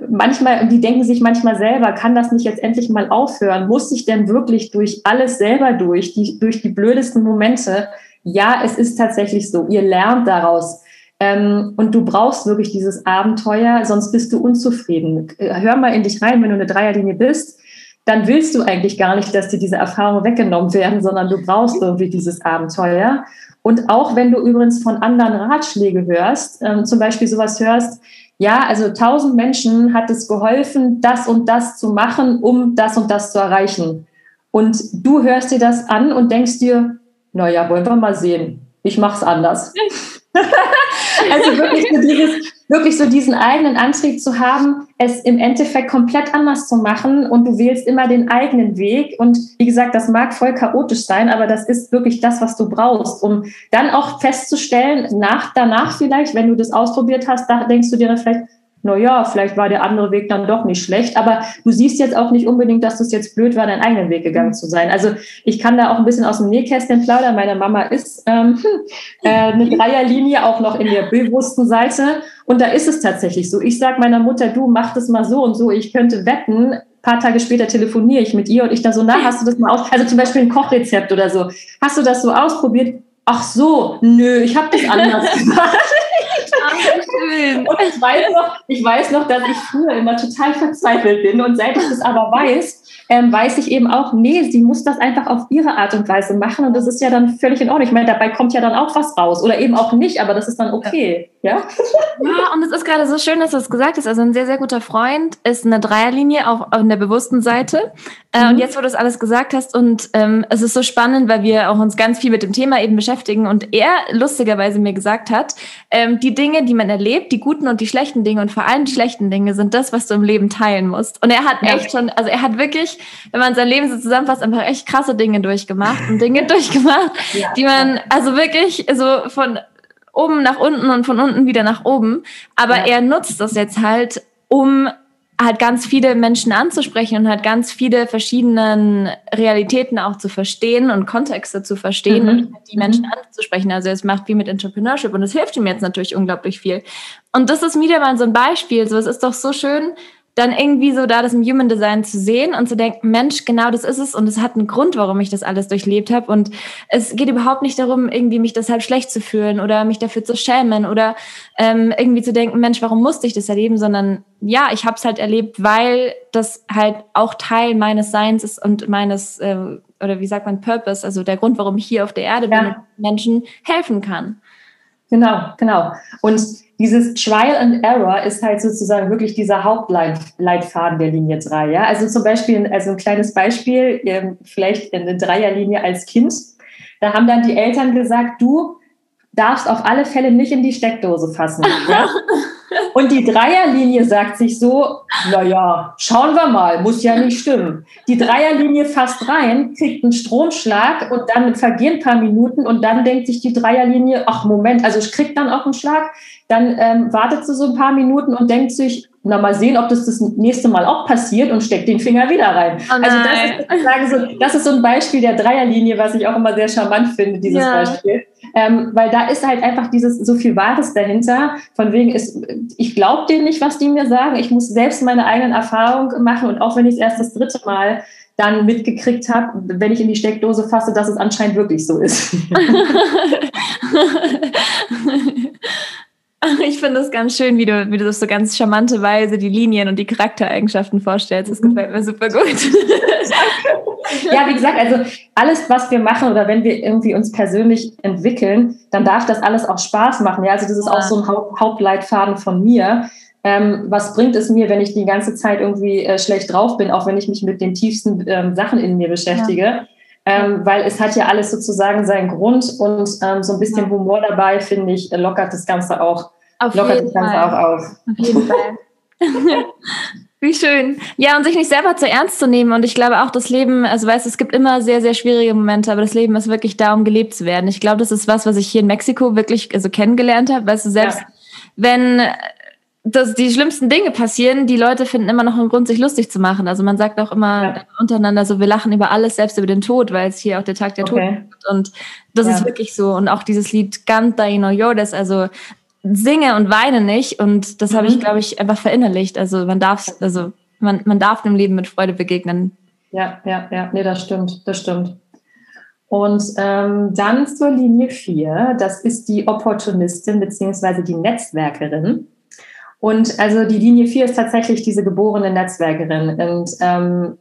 manchmal, die denken sich manchmal selber, kann das nicht jetzt endlich mal aufhören? Muss ich denn wirklich durch alles selber durch, die, durch die blödesten Momente? Ja, es ist tatsächlich so. Ihr lernt daraus. Ähm, und du brauchst wirklich dieses Abenteuer, sonst bist du unzufrieden. Hör mal in dich rein, wenn du eine Dreierlinie bist, dann willst du eigentlich gar nicht, dass dir diese Erfahrungen weggenommen werden, sondern du brauchst irgendwie dieses Abenteuer. Und auch wenn du übrigens von anderen Ratschläge hörst, ähm, zum Beispiel sowas hörst, ja, also tausend Menschen hat es geholfen, das und das zu machen, um das und das zu erreichen. Und du hörst dir das an und denkst dir, naja, wollen wir mal sehen. Ich mache es anders. also wirklich so, dieses, wirklich so diesen eigenen Antrieb zu haben, es im Endeffekt komplett anders zu machen und du wählst immer den eigenen Weg. Und wie gesagt, das mag voll chaotisch sein, aber das ist wirklich das, was du brauchst, um dann auch festzustellen, nach, danach vielleicht, wenn du das ausprobiert hast, da denkst du dir dann vielleicht, naja, vielleicht war der andere Weg dann doch nicht schlecht, aber du siehst jetzt auch nicht unbedingt, dass es jetzt blöd war, deinen eigenen Weg gegangen zu sein. Also ich kann da auch ein bisschen aus dem Nähkästchen plaudern. Meine Mama ist ähm, äh, eine Dreierlinie auch noch in der bewussten Seite und da ist es tatsächlich so. Ich sage meiner Mutter, du mach das mal so und so. Ich könnte wetten, ein paar Tage später telefoniere ich mit ihr und ich dann so, na, hast du das mal aus? Also zum Beispiel ein Kochrezept oder so. Hast du das so ausprobiert? Ach so, nö, ich habe das anders gemacht. Schön. Und ich weiß, noch, ich weiß noch, dass ich früher immer total verzweifelt bin. Und seit ich das aber weiß, ähm, weiß ich eben auch, nee, sie muss das einfach auf ihre Art und Weise machen. Und das ist ja dann völlig in Ordnung. Ich meine, dabei kommt ja dann auch was raus. Oder eben auch nicht, aber das ist dann okay. Ja,
ja und es ist gerade so schön, dass du es gesagt hast. Also ein sehr, sehr guter Freund ist eine Dreierlinie auf, auf der bewussten Seite. Äh, mhm. Und jetzt, wo du das alles gesagt hast, und ähm, es ist so spannend, weil wir auch uns ganz viel mit dem Thema eben beschäftigen. Und er lustigerweise mir gesagt hat, ähm, die Dinge, die man erlebt, die guten und die schlechten Dinge und vor allem die schlechten Dinge sind das, was du im Leben teilen musst. Und er hat ja. echt schon, also er hat wirklich, wenn man sein Leben so zusammenfasst, einfach echt krasse Dinge durchgemacht und Dinge durchgemacht, ja. die man also wirklich so von oben nach unten und von unten wieder nach oben. Aber ja. er nutzt das jetzt halt, um halt ganz viele Menschen anzusprechen und halt ganz viele verschiedenen Realitäten auch zu verstehen und Kontexte zu verstehen mhm. und die Menschen mhm. anzusprechen. Also es macht viel mit Entrepreneurship und es hilft ihm jetzt natürlich unglaublich viel. Und das ist wieder mal so ein Beispiel. So, es ist doch so schön, dann irgendwie so da das im Human Design zu sehen und zu denken, Mensch, genau das ist es und es hat einen Grund, warum ich das alles durchlebt habe und es geht überhaupt nicht darum, irgendwie mich deshalb schlecht zu fühlen oder mich dafür zu schämen oder ähm, irgendwie zu denken, Mensch, warum musste ich das erleben, sondern ja, ich habe es halt erlebt, weil das halt auch Teil meines Seins ist und meines äh, oder wie sagt man Purpose, also der Grund, warum ich hier auf der Erde ja. bin und Menschen helfen kann.
Genau, genau. Und dieses Trial and Error ist halt sozusagen wirklich dieser Hauptleitfaden der Linie 3. Ja? Also zum Beispiel, also ein kleines Beispiel, ähm, vielleicht eine Dreierlinie als Kind. Da haben dann die Eltern gesagt, du darfst auf alle Fälle nicht in die Steckdose fassen. Ja? Und die Dreierlinie sagt sich so, naja, schauen wir mal, muss ja nicht stimmen. Die Dreierlinie fasst rein, kriegt einen Stromschlag und dann vergehen ein paar Minuten und dann denkt sich die Dreierlinie, ach Moment, also ich krieg dann auch einen Schlag, dann ähm, wartet sie so ein paar Minuten und denkt sich, na mal sehen, ob das das nächste Mal auch passiert und steckt den Finger wieder rein. Oh also das ist, so, das ist so ein Beispiel der Dreierlinie, was ich auch immer sehr charmant finde, dieses ja. Beispiel. Ähm, weil da ist halt einfach dieses so viel Wahres dahinter. Von wegen ist, ich glaube denen nicht, was die mir sagen. Ich muss selbst meine eigenen Erfahrungen machen und auch wenn ich es erst das dritte Mal dann mitgekriegt habe, wenn ich in die Steckdose fasse, dass es anscheinend wirklich so ist.
Ich finde es ganz schön, wie du, wie du das so ganz charmante Weise die Linien und die Charaktereigenschaften vorstellst. Das gefällt mir super gut.
ja, wie gesagt, also alles, was wir machen oder wenn wir irgendwie uns persönlich entwickeln, dann darf das alles auch Spaß machen. Ja, also das ist auch so ein Haupt Hauptleitfaden von mir. Ähm, was bringt es mir, wenn ich die ganze Zeit irgendwie äh, schlecht drauf bin, auch wenn ich mich mit den tiefsten ähm, Sachen in mir beschäftige? Ja. Ähm, weil es hat ja alles sozusagen seinen Grund und ähm, so ein bisschen Humor dabei, finde ich, lockert das Ganze auch, auf lockert das Ganze Fall. auch auf. Auf jeden Fall.
Wie schön. Ja, und sich nicht selber zu ernst zu nehmen. Und ich glaube auch, das Leben, also weißt du, es gibt immer sehr, sehr schwierige Momente, aber das Leben ist wirklich da, um gelebt zu werden. Ich glaube, das ist was, was ich hier in Mexiko wirklich also kennengelernt habe. Weißt du, selbst ja. wenn dass die schlimmsten Dinge passieren, die Leute finden immer noch einen Grund, sich lustig zu machen. Also man sagt auch immer ja. untereinander so, wir lachen über alles, selbst über den Tod, weil es hier auch der Tag der okay. Tod ist. Und das ja. ist wirklich so. Und auch dieses Lied Canta y no llores, also singe und weine nicht. Und das mhm. habe ich, glaube ich, einfach verinnerlicht. Also man darf, also man, man darf dem Leben mit Freude begegnen.
Ja, ja, ja, nee, das stimmt, das stimmt. Und ähm, dann zur Linie 4, das ist die Opportunistin beziehungsweise die Netzwerkerin. Und also die Linie 4 ist tatsächlich diese geborene Netzwerkerin. Und ähm,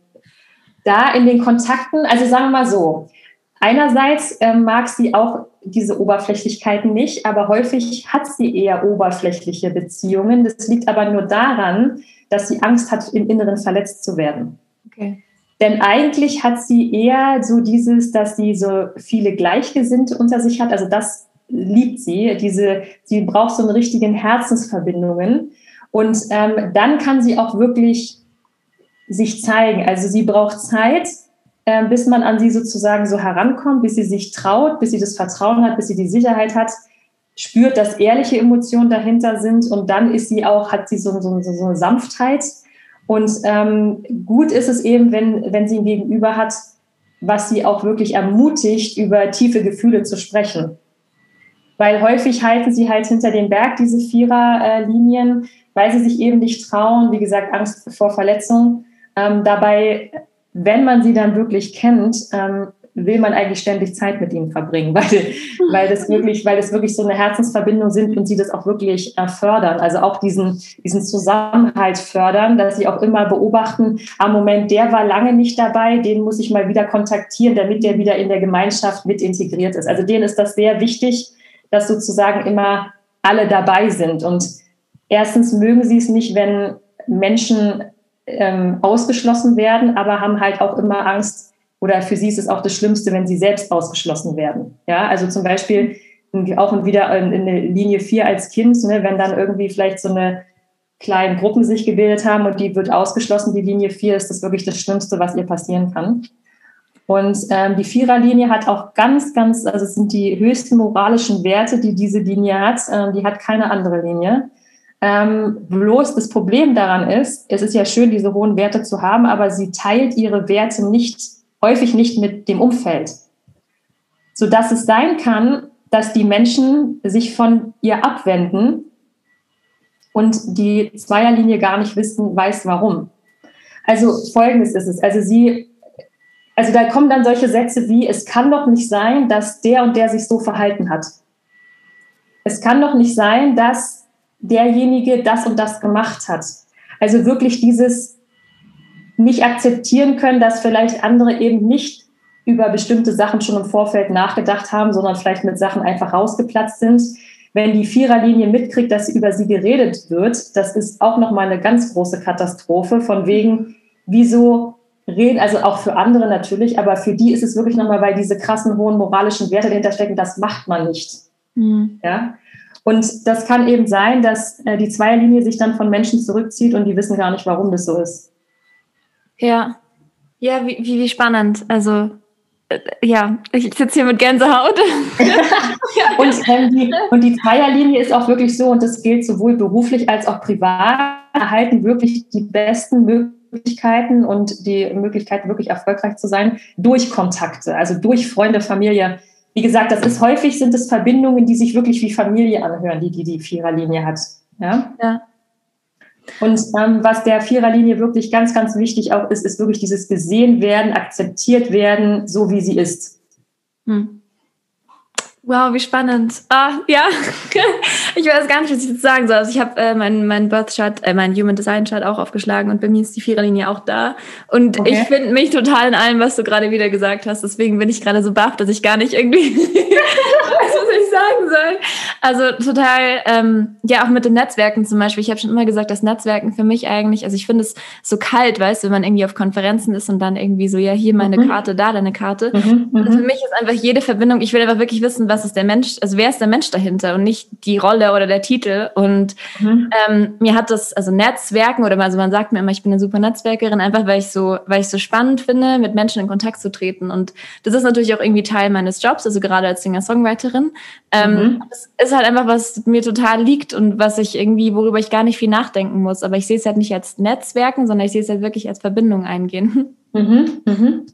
da in den Kontakten, also sagen wir mal so, einerseits ähm, mag sie auch diese Oberflächlichkeiten nicht, aber häufig hat sie eher oberflächliche Beziehungen. Das liegt aber nur daran, dass sie Angst hat, im Inneren verletzt zu werden. Okay. Denn eigentlich hat sie eher so dieses, dass sie so viele Gleichgesinnte unter sich hat. Also das liebt sie. Diese, sie braucht so eine richtigen Herzensverbindungen. Und ähm, dann kann sie auch wirklich sich zeigen. Also sie braucht Zeit, äh, bis man an sie sozusagen so herankommt, bis sie sich traut, bis sie das Vertrauen hat, bis sie die Sicherheit hat, spürt, dass ehrliche Emotionen dahinter sind und dann ist sie auch, hat sie so, so, so eine Sanftheit. Und ähm, gut ist es eben, wenn, wenn sie ein Gegenüber hat, was sie auch wirklich ermutigt, über tiefe Gefühle zu sprechen weil häufig halten sie halt hinter dem Berg diese Viererlinien, weil sie sich eben nicht trauen, wie gesagt, Angst vor Verletzung. Ähm, dabei, wenn man sie dann wirklich kennt, ähm, will man eigentlich ständig Zeit mit ihnen verbringen, weil, weil, das wirklich, weil das wirklich so eine Herzensverbindung sind und sie das auch wirklich fördern. Also auch diesen, diesen Zusammenhalt fördern, dass sie auch immer beobachten, am Moment, der war lange nicht dabei, den muss ich mal wieder kontaktieren, damit der wieder in der Gemeinschaft mit integriert ist. Also denen ist das sehr wichtig, dass sozusagen immer alle dabei sind. Und erstens mögen sie es nicht, wenn Menschen ähm, ausgeschlossen werden, aber haben halt auch immer Angst, oder für sie ist es auch das Schlimmste, wenn sie selbst ausgeschlossen werden. Ja, also zum Beispiel auch wieder in, in der Linie 4 als Kind, ne, wenn dann irgendwie vielleicht so eine kleinen Gruppen sich gebildet haben und die wird ausgeschlossen, die Linie 4 ist das wirklich das Schlimmste, was ihr passieren kann. Und ähm, die Viererlinie hat auch ganz, ganz, also es sind die höchsten moralischen Werte, die diese Linie hat. Ähm, die hat keine andere Linie. Ähm, bloß das Problem daran ist, es ist ja schön, diese hohen Werte zu haben, aber sie teilt ihre Werte nicht, häufig nicht mit dem Umfeld. Sodass es sein kann, dass die Menschen sich von ihr abwenden und die Zweierlinie gar nicht wissen, weiß warum. Also folgendes ist es. Also sie, also da kommen dann solche Sätze wie, es kann doch nicht sein, dass der und der sich so verhalten hat. Es kann doch nicht sein, dass derjenige das und das gemacht hat. Also wirklich dieses nicht akzeptieren können, dass vielleicht andere eben nicht über bestimmte Sachen schon im Vorfeld nachgedacht haben, sondern vielleicht mit Sachen einfach rausgeplatzt sind. Wenn die Viererlinie mitkriegt, dass über sie geredet wird, das ist auch nochmal eine ganz große Katastrophe, von wegen, wieso reden, also auch für andere natürlich, aber für die ist es wirklich nochmal, weil diese krassen hohen moralischen Werte dahinter stecken, das macht man nicht. Mhm. Ja? Und das kann eben sein, dass äh, die Zweierlinie sich dann von Menschen zurückzieht und die wissen gar nicht, warum das so ist.
Ja, ja, wie, wie, wie spannend. Also äh, ja, ich sitze hier mit Gänsehaut.
und, ähm, die, und die Zweierlinie ist auch wirklich so, und das gilt sowohl beruflich als auch privat, erhalten wirklich die besten Möglichkeiten und die Möglichkeit, wirklich erfolgreich zu sein, durch Kontakte, also durch Freunde, Familie, wie gesagt, das ist häufig sind es Verbindungen, die sich wirklich wie Familie anhören, die die, die Viererlinie hat. Ja. ja. Und ähm, was der Viererlinie wirklich ganz, ganz wichtig auch ist, ist wirklich dieses gesehen werden, akzeptiert werden, so wie sie ist. Hm.
Wow, wie spannend. Ah, ja. ich weiß gar nicht, was ich jetzt sagen soll. Also ich habe äh, meinen mein Birth Chart, äh, meinen Human Design Chart auch aufgeschlagen und bei mir ist die Viererlinie auch da. Und okay. ich finde mich total in allem, was du gerade wieder gesagt hast. Deswegen bin ich gerade so baff, dass ich gar nicht irgendwie ich sagen soll. Also total, ähm, ja, auch mit den Netzwerken zum Beispiel. Ich habe schon immer gesagt, dass Netzwerken für mich eigentlich, also ich finde es so kalt, weißt du, wenn man irgendwie auf Konferenzen ist und dann irgendwie so, ja, hier meine mhm. Karte, da deine Karte. Mhm, also für mich ist einfach jede Verbindung, ich will einfach wirklich wissen, was ist der Mensch, also wer ist der Mensch dahinter und nicht die Rolle oder der Titel. Und mhm. ähm, mir hat das, also Netzwerken oder also man sagt mir immer, ich bin eine super Netzwerkerin, einfach weil ich so, weil ich so spannend finde, mit Menschen in Kontakt zu treten. Und das ist natürlich auch irgendwie Teil meines Jobs, also gerade als Singer-Songwriterin. Ähm, mhm. Es ist halt einfach, was mir total liegt und was ich irgendwie, worüber ich gar nicht viel nachdenken muss. Aber ich sehe es halt nicht als Netzwerken, sondern ich sehe es halt wirklich als Verbindung eingehen. Mhm. Mhm.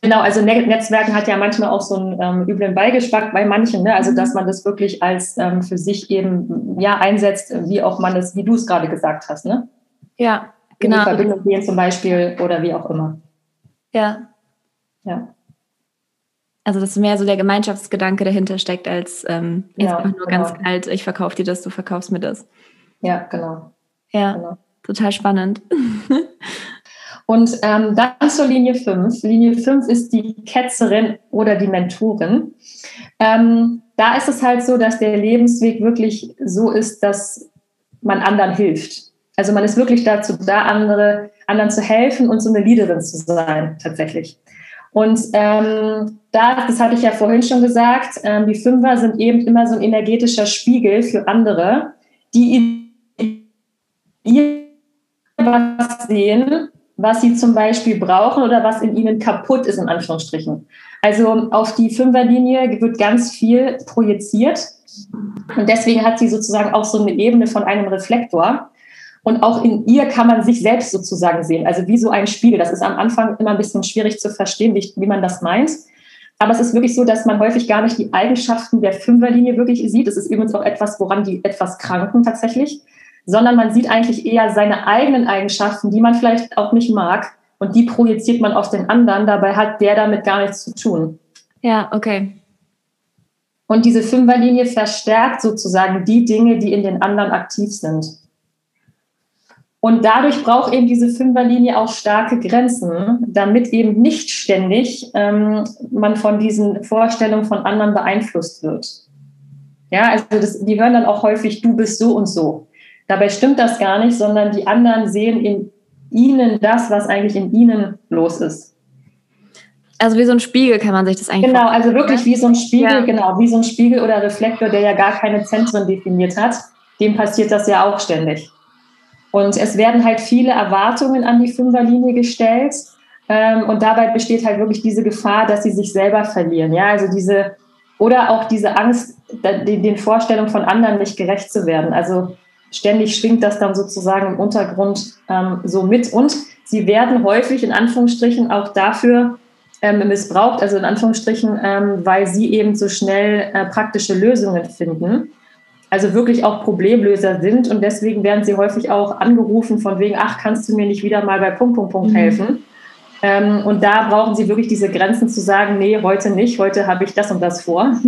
Genau, also Netzwerken hat ja manchmal auch so einen ähm, üblen Beigeschmack bei manchen, ne? also dass man das wirklich als ähm, für sich eben ja einsetzt, wie auch man es, wie du es gerade gesagt hast, ne?
Ja, genau. In
die Verbindung gehen zum Beispiel oder wie auch immer.
Ja. Ja. Also dass mehr so der Gemeinschaftsgedanke dahinter steckt, als ähm, jetzt ja, einfach nur genau. ganz kalt, ich verkaufe dir das, du verkaufst mir das.
Ja, genau.
Ja, genau. total spannend.
Und ähm, dann zur Linie 5. Linie 5 ist die Ketzerin oder die Mentorin. Ähm, da ist es halt so, dass der Lebensweg wirklich so ist, dass man anderen hilft. Also man ist wirklich dazu da, andere, anderen zu helfen und so eine Leaderin zu sein, tatsächlich. Und ähm, da, das hatte ich ja vorhin schon gesagt, ähm, die Fünfer sind eben immer so ein energetischer Spiegel für andere, die ihr was sehen was sie zum Beispiel brauchen oder was in ihnen kaputt ist, in Anführungsstrichen. Also auf die Fünferlinie wird ganz viel projiziert und deswegen hat sie sozusagen auch so eine Ebene von einem Reflektor. Und auch in ihr kann man sich selbst sozusagen sehen, also wie so ein Spiegel. Das ist am Anfang immer ein bisschen schwierig zu verstehen, wie, wie man das meint. Aber es ist wirklich so, dass man häufig gar nicht die Eigenschaften der Fünferlinie wirklich sieht. Das ist übrigens auch etwas, woran die etwas kranken tatsächlich sondern man sieht eigentlich eher seine eigenen Eigenschaften, die man vielleicht auch nicht mag und die projiziert man auf den anderen. Dabei hat der damit gar nichts zu tun.
Ja, okay.
Und diese Fünferlinie verstärkt sozusagen die Dinge, die in den anderen aktiv sind. Und dadurch braucht eben diese Fünferlinie auch starke Grenzen, damit eben nicht ständig ähm, man von diesen Vorstellungen von anderen beeinflusst wird. Ja, also das, die hören dann auch häufig, du bist so und so. Dabei stimmt das gar nicht, sondern die anderen sehen in ihnen das, was eigentlich in ihnen los ist.
Also wie so ein Spiegel kann man sich das eigentlich
Genau, also wirklich wie so ein Spiegel, ja. genau, wie so ein Spiegel oder Reflektor, der ja gar keine Zentren definiert hat. Dem passiert das ja auch ständig. Und es werden halt viele Erwartungen an die Fünferlinie gestellt. Ähm, und dabei besteht halt wirklich diese Gefahr, dass sie sich selber verlieren. Ja, also diese, oder auch diese Angst, den, Vorstellungen von anderen nicht gerecht zu werden. Also ständig schwingt das dann sozusagen im Untergrund ähm, so mit. Und sie werden häufig in Anführungsstrichen auch dafür ähm, missbraucht, also in Anführungsstrichen, ähm, weil sie eben so schnell äh, praktische Lösungen finden. Also wirklich auch Problemlöser sind und deswegen werden sie häufig auch angerufen von wegen, ach, kannst du mir nicht wieder mal bei Punkt, Punkt, Punkt mhm. helfen? Ähm, und da brauchen sie wirklich diese Grenzen zu sagen, nee, heute nicht, heute habe ich das und das vor.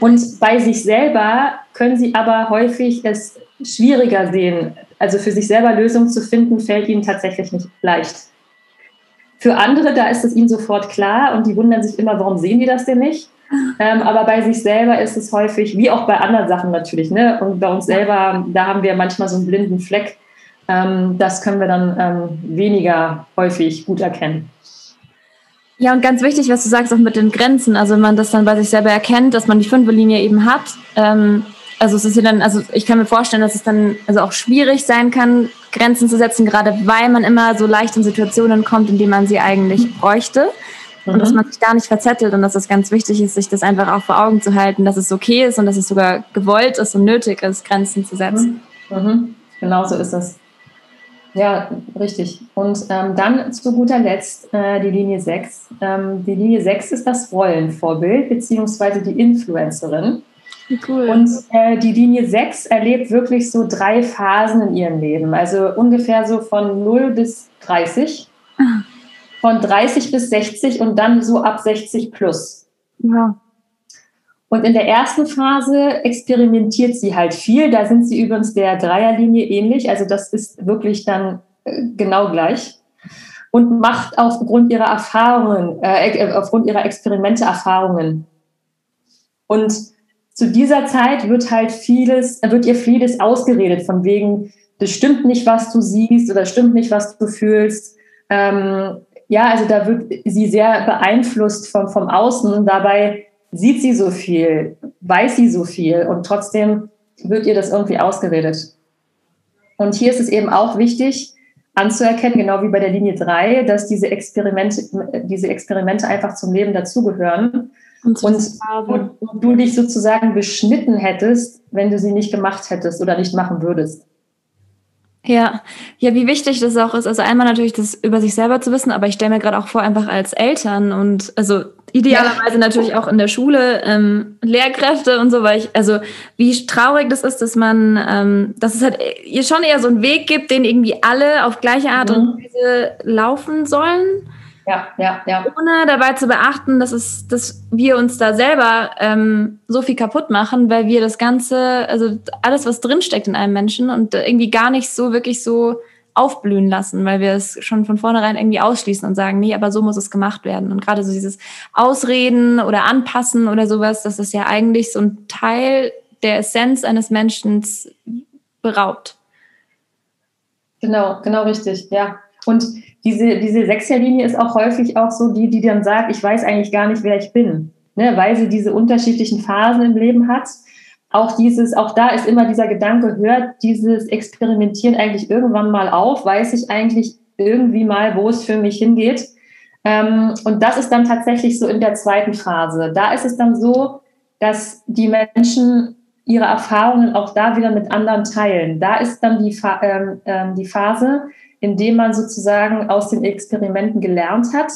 Und bei sich selber können sie aber häufig es schwieriger sehen. Also für sich selber Lösungen zu finden, fällt ihnen tatsächlich nicht leicht. Für andere, da ist es ihnen sofort klar und die wundern sich immer, warum sehen die das denn nicht? Ähm, aber bei sich selber ist es häufig, wie auch bei anderen Sachen natürlich, ne? Und bei uns selber, da haben wir manchmal so einen blinden Fleck. Ähm, das können wir dann ähm, weniger häufig gut erkennen.
Ja, und ganz wichtig, was du sagst, auch mit den Grenzen. Also wenn man das dann bei sich selber erkennt, dass man die Fünferlinie eben hat. Ähm, also es ist ja dann, also ich kann mir vorstellen, dass es dann also auch schwierig sein kann, Grenzen zu setzen, gerade weil man immer so leicht in Situationen kommt, in denen man sie eigentlich bräuchte. Und mhm. dass man sich gar nicht verzettelt und dass es ganz wichtig ist, sich das einfach auch vor Augen zu halten, dass es okay ist und dass es sogar gewollt ist und nötig ist, Grenzen zu setzen.
Mhm. mhm. Genau so ist es. Ja, richtig. Und ähm, dann zu guter Letzt äh, die Linie 6. Ähm, die Linie 6 ist das Rollenvorbild beziehungsweise die Influencerin. Cool. Und äh, die Linie 6 erlebt wirklich so drei Phasen in ihrem Leben. Also ungefähr so von 0 bis 30, ah. Von 30 bis 60 und dann so ab 60 plus. Ja. Und in der ersten Phase experimentiert sie halt viel. Da sind sie übrigens der Dreierlinie ähnlich. Also das ist wirklich dann äh, genau gleich. Und macht aufgrund ihrer Erfahrungen, äh, äh, aufgrund ihrer Experimente Erfahrungen. Und zu dieser Zeit wird halt vieles, wird ihr vieles ausgeredet, von wegen, das stimmt nicht, was du siehst oder stimmt nicht, was du fühlst. Ähm, ja, also da wird sie sehr beeinflusst vom, vom Außen. Dabei sieht sie so viel, weiß sie so viel und trotzdem wird ihr das irgendwie ausgeredet. Und hier ist es eben auch wichtig anzuerkennen, genau wie bei der Linie 3, dass diese Experimente, diese Experimente einfach zum Leben dazugehören. Und, und, und du dich sozusagen beschnitten hättest, wenn du sie nicht gemacht hättest oder nicht machen würdest.
Ja, ja, wie wichtig das auch ist. Also einmal natürlich das über sich selber zu wissen, aber ich stelle mir gerade auch vor, einfach als Eltern und also idealerweise ja. natürlich auch in der Schule ähm, Lehrkräfte und so, weil ich, also wie traurig das ist, dass man, ähm, dass es halt ihr schon eher so einen Weg gibt, den irgendwie alle auf gleiche Art mhm. und Weise laufen sollen.
Ja, ja, ja.
Ohne dabei zu beachten, dass, es, dass wir uns da selber ähm, so viel kaputt machen, weil wir das Ganze, also alles, was drinsteckt in einem Menschen und irgendwie gar nicht so wirklich so aufblühen lassen, weil wir es schon von vornherein irgendwie ausschließen und sagen, nee, aber so muss es gemacht werden. Und gerade so dieses Ausreden oder Anpassen oder sowas, das ist ja eigentlich so ein Teil der Essenz eines Menschen beraubt.
Genau, genau richtig, ja. Und diese, diese Sechserlinie ist auch häufig auch so die, die dann sagt, ich weiß eigentlich gar nicht, wer ich bin, ne? weil sie diese unterschiedlichen Phasen im Leben hat. Auch dieses, auch da ist immer dieser Gedanke, hört dieses Experimentieren eigentlich irgendwann mal auf? Weiß ich eigentlich irgendwie mal, wo es für mich hingeht? Ähm, und das ist dann tatsächlich so in der zweiten Phase. Da ist es dann so, dass die Menschen ihre Erfahrungen auch da wieder mit anderen teilen. Da ist dann die, ähm, ähm, die Phase, indem man sozusagen aus den Experimenten gelernt hat.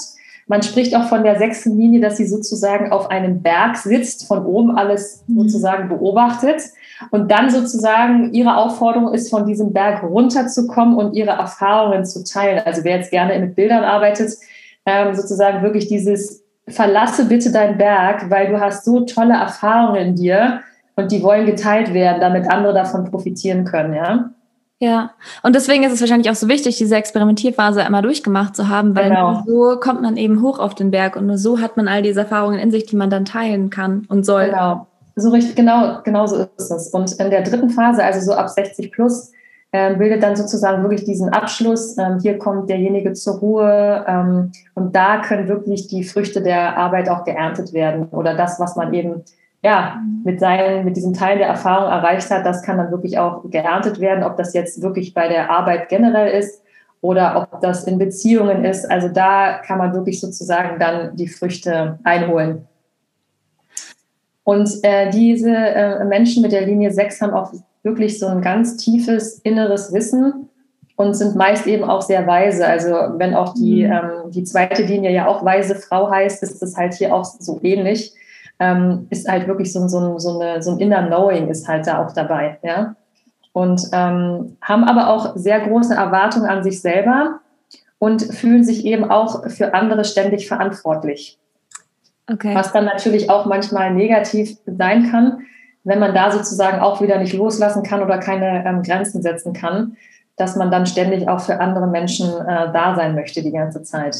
Man spricht auch von der sechsten Linie, dass sie sozusagen auf einem Berg sitzt, von oben alles mhm. sozusagen beobachtet und dann sozusagen ihre Aufforderung ist, von diesem Berg runterzukommen und ihre Erfahrungen zu teilen. Also wer jetzt gerne mit Bildern arbeitet, ähm, sozusagen wirklich dieses verlasse bitte deinen Berg, weil du hast so tolle Erfahrungen in dir und die wollen geteilt werden, damit andere davon profitieren können, ja.
Ja, und deswegen ist es wahrscheinlich auch so wichtig, diese Experimentierphase einmal durchgemacht zu haben, weil genau. so kommt man eben hoch auf den Berg und nur so hat man all diese Erfahrungen in sich, die man dann teilen kann und soll.
Genau, so richtig, genau, genau so ist es. Und in der dritten Phase, also so ab 60 plus, äh, bildet dann sozusagen wirklich diesen Abschluss. Ähm, hier kommt derjenige zur Ruhe ähm, und da können wirklich die Früchte der Arbeit auch geerntet werden oder das, was man eben ja, mit seinen, mit diesem Teil der Erfahrung erreicht hat, das kann dann wirklich auch geerntet werden, ob das jetzt wirklich bei der Arbeit generell ist oder ob das in Beziehungen ist. Also da kann man wirklich sozusagen dann die Früchte einholen. Und äh, diese äh, Menschen mit der Linie 6 haben auch wirklich so ein ganz tiefes inneres Wissen und sind meist eben auch sehr weise. Also wenn auch die, mhm. ähm, die zweite Linie ja auch weise Frau heißt, ist das halt hier auch so ähnlich. Ähm, ist halt wirklich so, so, so, eine, so ein Inner Knowing ist halt da auch dabei, ja. Und ähm, haben aber auch sehr große Erwartungen an sich selber und fühlen sich eben auch für andere ständig verantwortlich. Okay. Was dann natürlich auch manchmal negativ sein kann, wenn man da sozusagen auch wieder nicht loslassen kann oder keine ähm, Grenzen setzen kann, dass man dann ständig auch für andere Menschen äh, da sein möchte die ganze Zeit.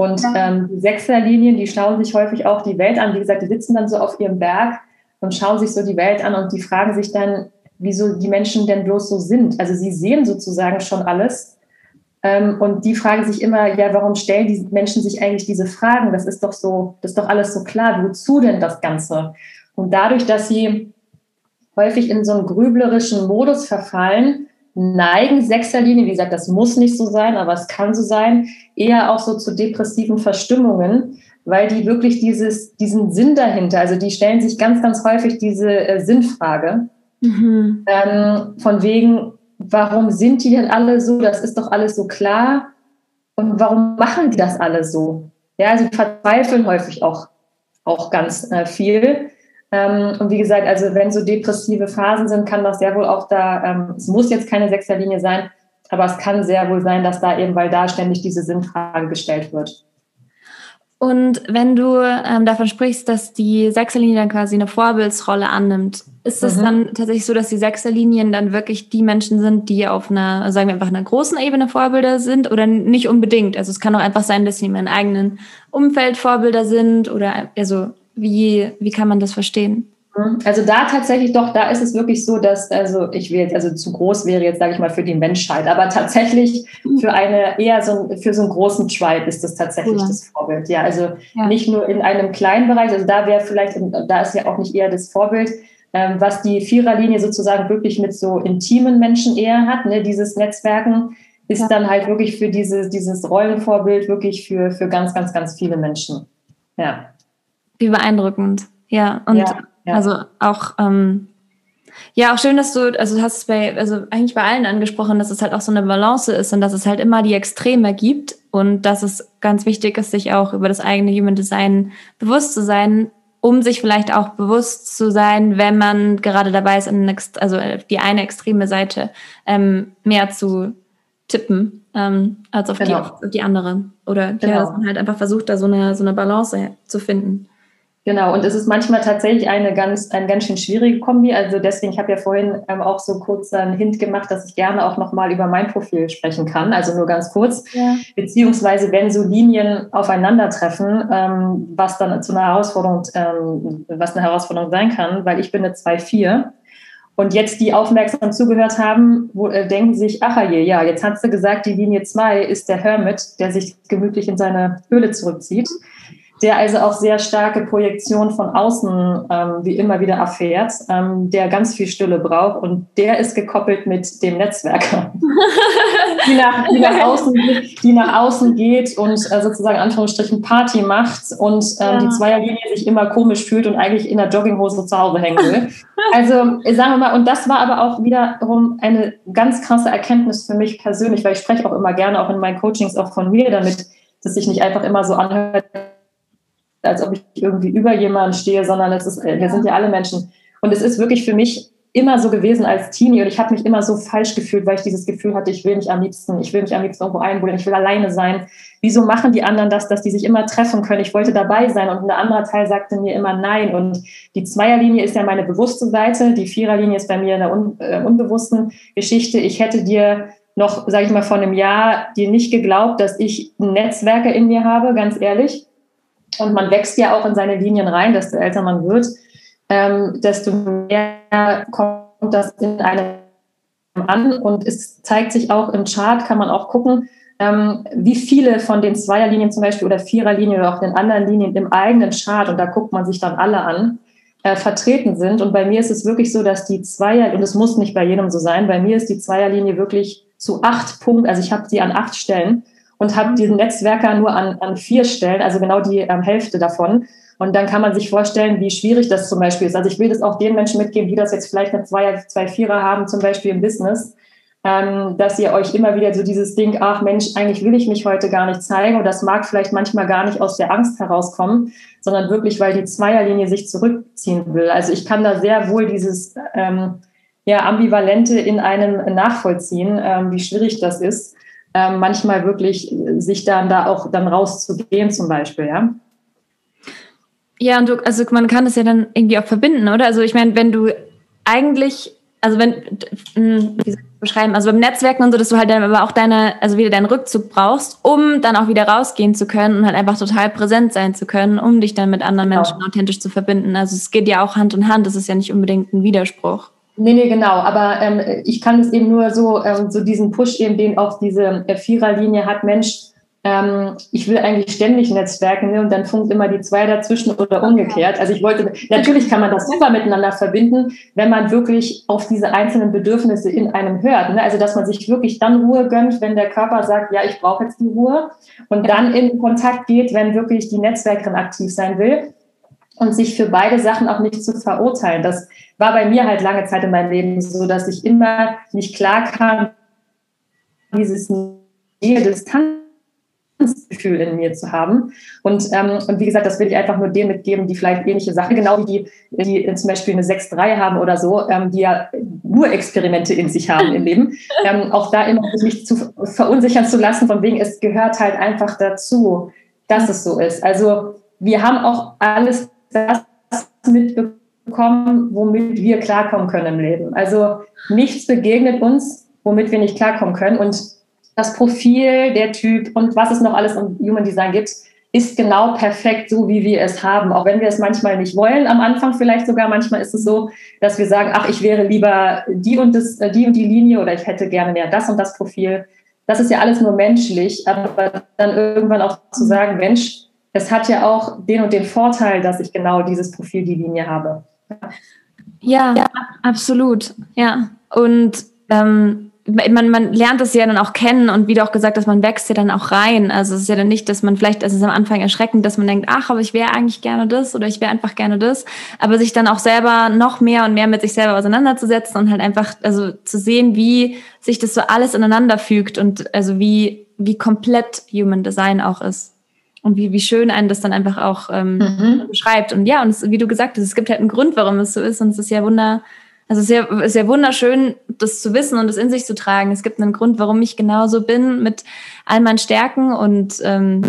Und ähm, die Sechserlinien, die schauen sich häufig auch die Welt an. Wie gesagt, die sitzen dann so auf ihrem Berg und schauen sich so die Welt an und die fragen sich dann, wieso die Menschen denn bloß so sind. Also sie sehen sozusagen schon alles. Ähm, und die fragen sich immer, ja, warum stellen die Menschen sich eigentlich diese Fragen? Das ist doch so, das ist doch alles so klar. Wozu denn das Ganze? Und dadurch, dass sie häufig in so einen grüblerischen Modus verfallen, neigen Sechserlinien, wie gesagt, das muss nicht so sein, aber es kann so sein, eher auch so zu depressiven Verstimmungen, weil die wirklich dieses, diesen Sinn dahinter, also die stellen sich ganz, ganz häufig diese äh, Sinnfrage. Mhm. Ähm, von wegen, warum sind die denn alle so? Das ist doch alles so klar. Und warum machen die das alle so? Ja, sie verzweifeln häufig auch, auch ganz äh, viel. Ähm, und wie gesagt, also wenn so depressive Phasen sind, kann das sehr wohl auch da, ähm, es muss jetzt keine Sechserlinie sein, aber es kann sehr wohl sein, dass da eben, weil da ständig diese Sinnfrage gestellt wird.
Und wenn du ähm, davon sprichst, dass die Sechserlinie dann quasi eine Vorbildsrolle annimmt, ist es mhm. dann tatsächlich so, dass die Sechserlinien dann wirklich die Menschen sind, die auf einer, sagen wir einfach einer großen Ebene Vorbilder sind oder nicht unbedingt? Also es kann auch einfach sein, dass sie in ihrem eigenen Umfeld Vorbilder sind oder also wie, wie kann man das verstehen?
Mhm. Also da tatsächlich doch, da ist es wirklich so, dass, also ich will jetzt, also zu groß wäre jetzt, sage ich mal, für die Menschheit, aber tatsächlich mhm. für eine, eher so, für so einen großen Tribe ist das tatsächlich ja. das Vorbild. Ja, also ja. nicht nur in einem kleinen Bereich, also da wäre vielleicht, da ist ja auch nicht eher das Vorbild, ähm, was die Viererlinie sozusagen wirklich mit so intimen Menschen eher hat, ne, dieses Netzwerken, ist ja. dann halt wirklich für dieses, dieses Rollenvorbild wirklich für, für ganz, ganz, ganz viele Menschen. Ja.
Wie beeindruckend. Ja, und ja, ja. also auch, ähm, ja, auch schön, dass du, also du hast es bei, also eigentlich bei allen angesprochen, dass es halt auch so eine Balance ist und dass es halt immer die Extreme gibt und dass es ganz wichtig ist, sich auch über das eigene Human Design bewusst zu sein, um sich vielleicht auch bewusst zu sein, wenn man gerade dabei ist, in also die eine extreme Seite ähm, mehr zu tippen ähm, als auf, genau. die, auf die andere. Oder genau. ja, dass man halt einfach versucht, da so eine, so eine Balance zu finden.
Genau, und es ist manchmal tatsächlich eine ganz, eine ganz schön schwierige Kombi. Also deswegen, ich habe ja vorhin ähm, auch so kurz einen Hint gemacht, dass ich gerne auch nochmal über mein Profil sprechen kann. Also nur ganz kurz. Ja. Beziehungsweise, wenn so Linien aufeinandertreffen, ähm, was dann zu einer Herausforderung, ähm, was eine Herausforderung sein kann, weil ich bin eine 2-4. Und jetzt die aufmerksam zugehört haben, wo, äh, denken sich, ach je, ja, jetzt hast du gesagt, die Linie 2 ist der Hermit, der sich gemütlich in seine Höhle zurückzieht der also auch sehr starke Projektion von außen ähm, wie immer wieder erfährt, ähm, der ganz viel Stille braucht und der ist gekoppelt mit dem Netzwerker, die, nach, die, nach außen, die nach außen geht und äh, sozusagen Anführungsstrichen Party macht und ähm, ja. die Zweierlinie sich immer komisch fühlt und eigentlich in der Jogginghose zu Hause hängen will. Also sagen wir mal, und das war aber auch wiederum eine ganz krasse Erkenntnis für mich persönlich, weil ich spreche auch immer gerne auch in meinen Coachings auch von mir damit, dass sich nicht einfach immer so anhört, als ob ich irgendwie über jemanden stehe, sondern es ist, wir sind ja alle Menschen. Und es ist wirklich für mich immer so gewesen als Teenie und ich habe mich immer so falsch gefühlt, weil ich dieses Gefühl hatte, ich will mich am liebsten, ich will mich am liebsten irgendwo einbuddeln, ich will alleine sein. Wieso machen die anderen das, dass die sich immer treffen können? Ich wollte dabei sein und ein anderer Teil sagte mir immer nein. Und die Zweierlinie ist ja meine bewusste Seite, die Viererlinie ist bei mir in der un, äh, unbewussten Geschichte. Ich hätte dir noch, sage ich mal, vor einem Jahr dir nicht geglaubt, dass ich Netzwerke in mir habe, ganz ehrlich. Und man wächst ja auch in seine Linien rein, desto älter man wird, ähm, desto mehr kommt das in einem an. Und es zeigt sich auch im Chart, kann man auch gucken, ähm, wie viele von den Zweierlinien zum Beispiel oder Viererlinien oder auch den anderen Linien im eigenen Chart, und da guckt man sich dann alle an, äh, vertreten sind. Und bei mir ist es wirklich so, dass die Zweier, und es muss nicht bei jedem so sein, bei mir ist die Zweierlinie wirklich zu acht Punkten, also ich habe sie an acht Stellen und habe diesen Netzwerker nur an, an vier Stellen, also genau die ähm, Hälfte davon. Und dann kann man sich vorstellen, wie schwierig das zum Beispiel ist. Also ich will das auch den Menschen mitgeben, die das jetzt vielleicht eine Zweier, zwei Vierer haben, zum Beispiel im Business, ähm, dass ihr euch immer wieder so dieses Ding, ach Mensch, eigentlich will ich mich heute gar nicht zeigen und das mag vielleicht manchmal gar nicht aus der Angst herauskommen, sondern wirklich, weil die Zweierlinie sich zurückziehen will. Also ich kann da sehr wohl dieses ähm, ja, Ambivalente in einem nachvollziehen, ähm, wie schwierig das ist, ähm, manchmal wirklich sich dann da auch dann rauszugehen zum Beispiel, ja.
Ja, und du, also man kann das ja dann irgendwie auch verbinden, oder? Also ich meine, wenn du eigentlich, also wenn, wie soll ich beschreiben, also beim Netzwerken und so, dass du halt dann aber auch deine, also wieder deinen Rückzug brauchst, um dann auch wieder rausgehen zu können und halt einfach total präsent sein zu können, um dich dann mit anderen genau. Menschen authentisch zu verbinden. Also es geht ja auch Hand in Hand, das ist ja nicht unbedingt ein Widerspruch.
Nee, nee, genau. Aber ähm, ich kann es eben nur so, ähm, so diesen Push eben, den auf diese äh, Viererlinie hat, Mensch, ähm, ich will eigentlich ständig Netzwerken ne? und dann funkt immer die zwei dazwischen oder umgekehrt. Also ich wollte, natürlich kann man das super miteinander verbinden, wenn man wirklich auf diese einzelnen Bedürfnisse in einem hört. Ne? Also dass man sich wirklich dann Ruhe gönnt, wenn der Körper sagt, ja, ich brauche jetzt die Ruhe und dann in Kontakt geht, wenn wirklich die Netzwerkerin aktiv sein will und sich für beide Sachen auch nicht zu verurteilen. Das war bei mir halt lange Zeit in meinem Leben so, dass ich immer nicht klar kam, dieses Nähe-Distanz Gefühl in mir zu haben. Und, ähm, und wie gesagt, das will ich einfach nur denen mitgeben, die vielleicht ähnliche Sachen, genau wie die, die zum Beispiel eine 6-3 haben oder so, ähm, die ja nur Experimente in sich haben im Leben. Ähm, auch da immer sich zu verunsichern zu lassen, von wegen, es gehört halt einfach dazu, dass es so ist. Also wir haben auch alles das mitbekommen, womit wir klarkommen können im Leben. Also nichts begegnet uns, womit wir nicht klarkommen können. Und das Profil, der Typ und was es noch alles im Human Design gibt, ist genau perfekt so, wie wir es haben. Auch wenn wir es manchmal nicht wollen, am Anfang vielleicht sogar. Manchmal ist es so, dass wir sagen, ach, ich wäre lieber die und, das, äh, die, und die Linie oder ich hätte gerne mehr das und das Profil. Das ist ja alles nur menschlich, aber dann irgendwann auch zu sagen, Mensch, es hat ja auch den und den Vorteil, dass ich genau dieses Profil, die Linie habe.
Ja, ja absolut. Ja. Und ähm, man, man lernt es ja dann auch kennen und wie du auch gesagt hast, man wächst ja dann auch rein. Also es ist ja dann nicht, dass man vielleicht, es ist am Anfang erschreckend, dass man denkt, ach, aber ich wäre eigentlich gerne das oder ich wäre einfach gerne das. Aber sich dann auch selber noch mehr und mehr mit sich selber auseinanderzusetzen und halt einfach, also zu sehen, wie sich das so alles ineinander fügt und also wie, wie komplett Human Design auch ist. Und wie, wie schön einen das dann einfach auch ähm, mhm. beschreibt. Und ja, und es, wie du gesagt hast, es gibt halt einen Grund, warum es so ist. Und es ist ja wunder, also es ist ja, ist ja wunderschön, das zu wissen und das in sich zu tragen. Es gibt einen Grund, warum ich genauso bin mit all meinen Stärken und ähm,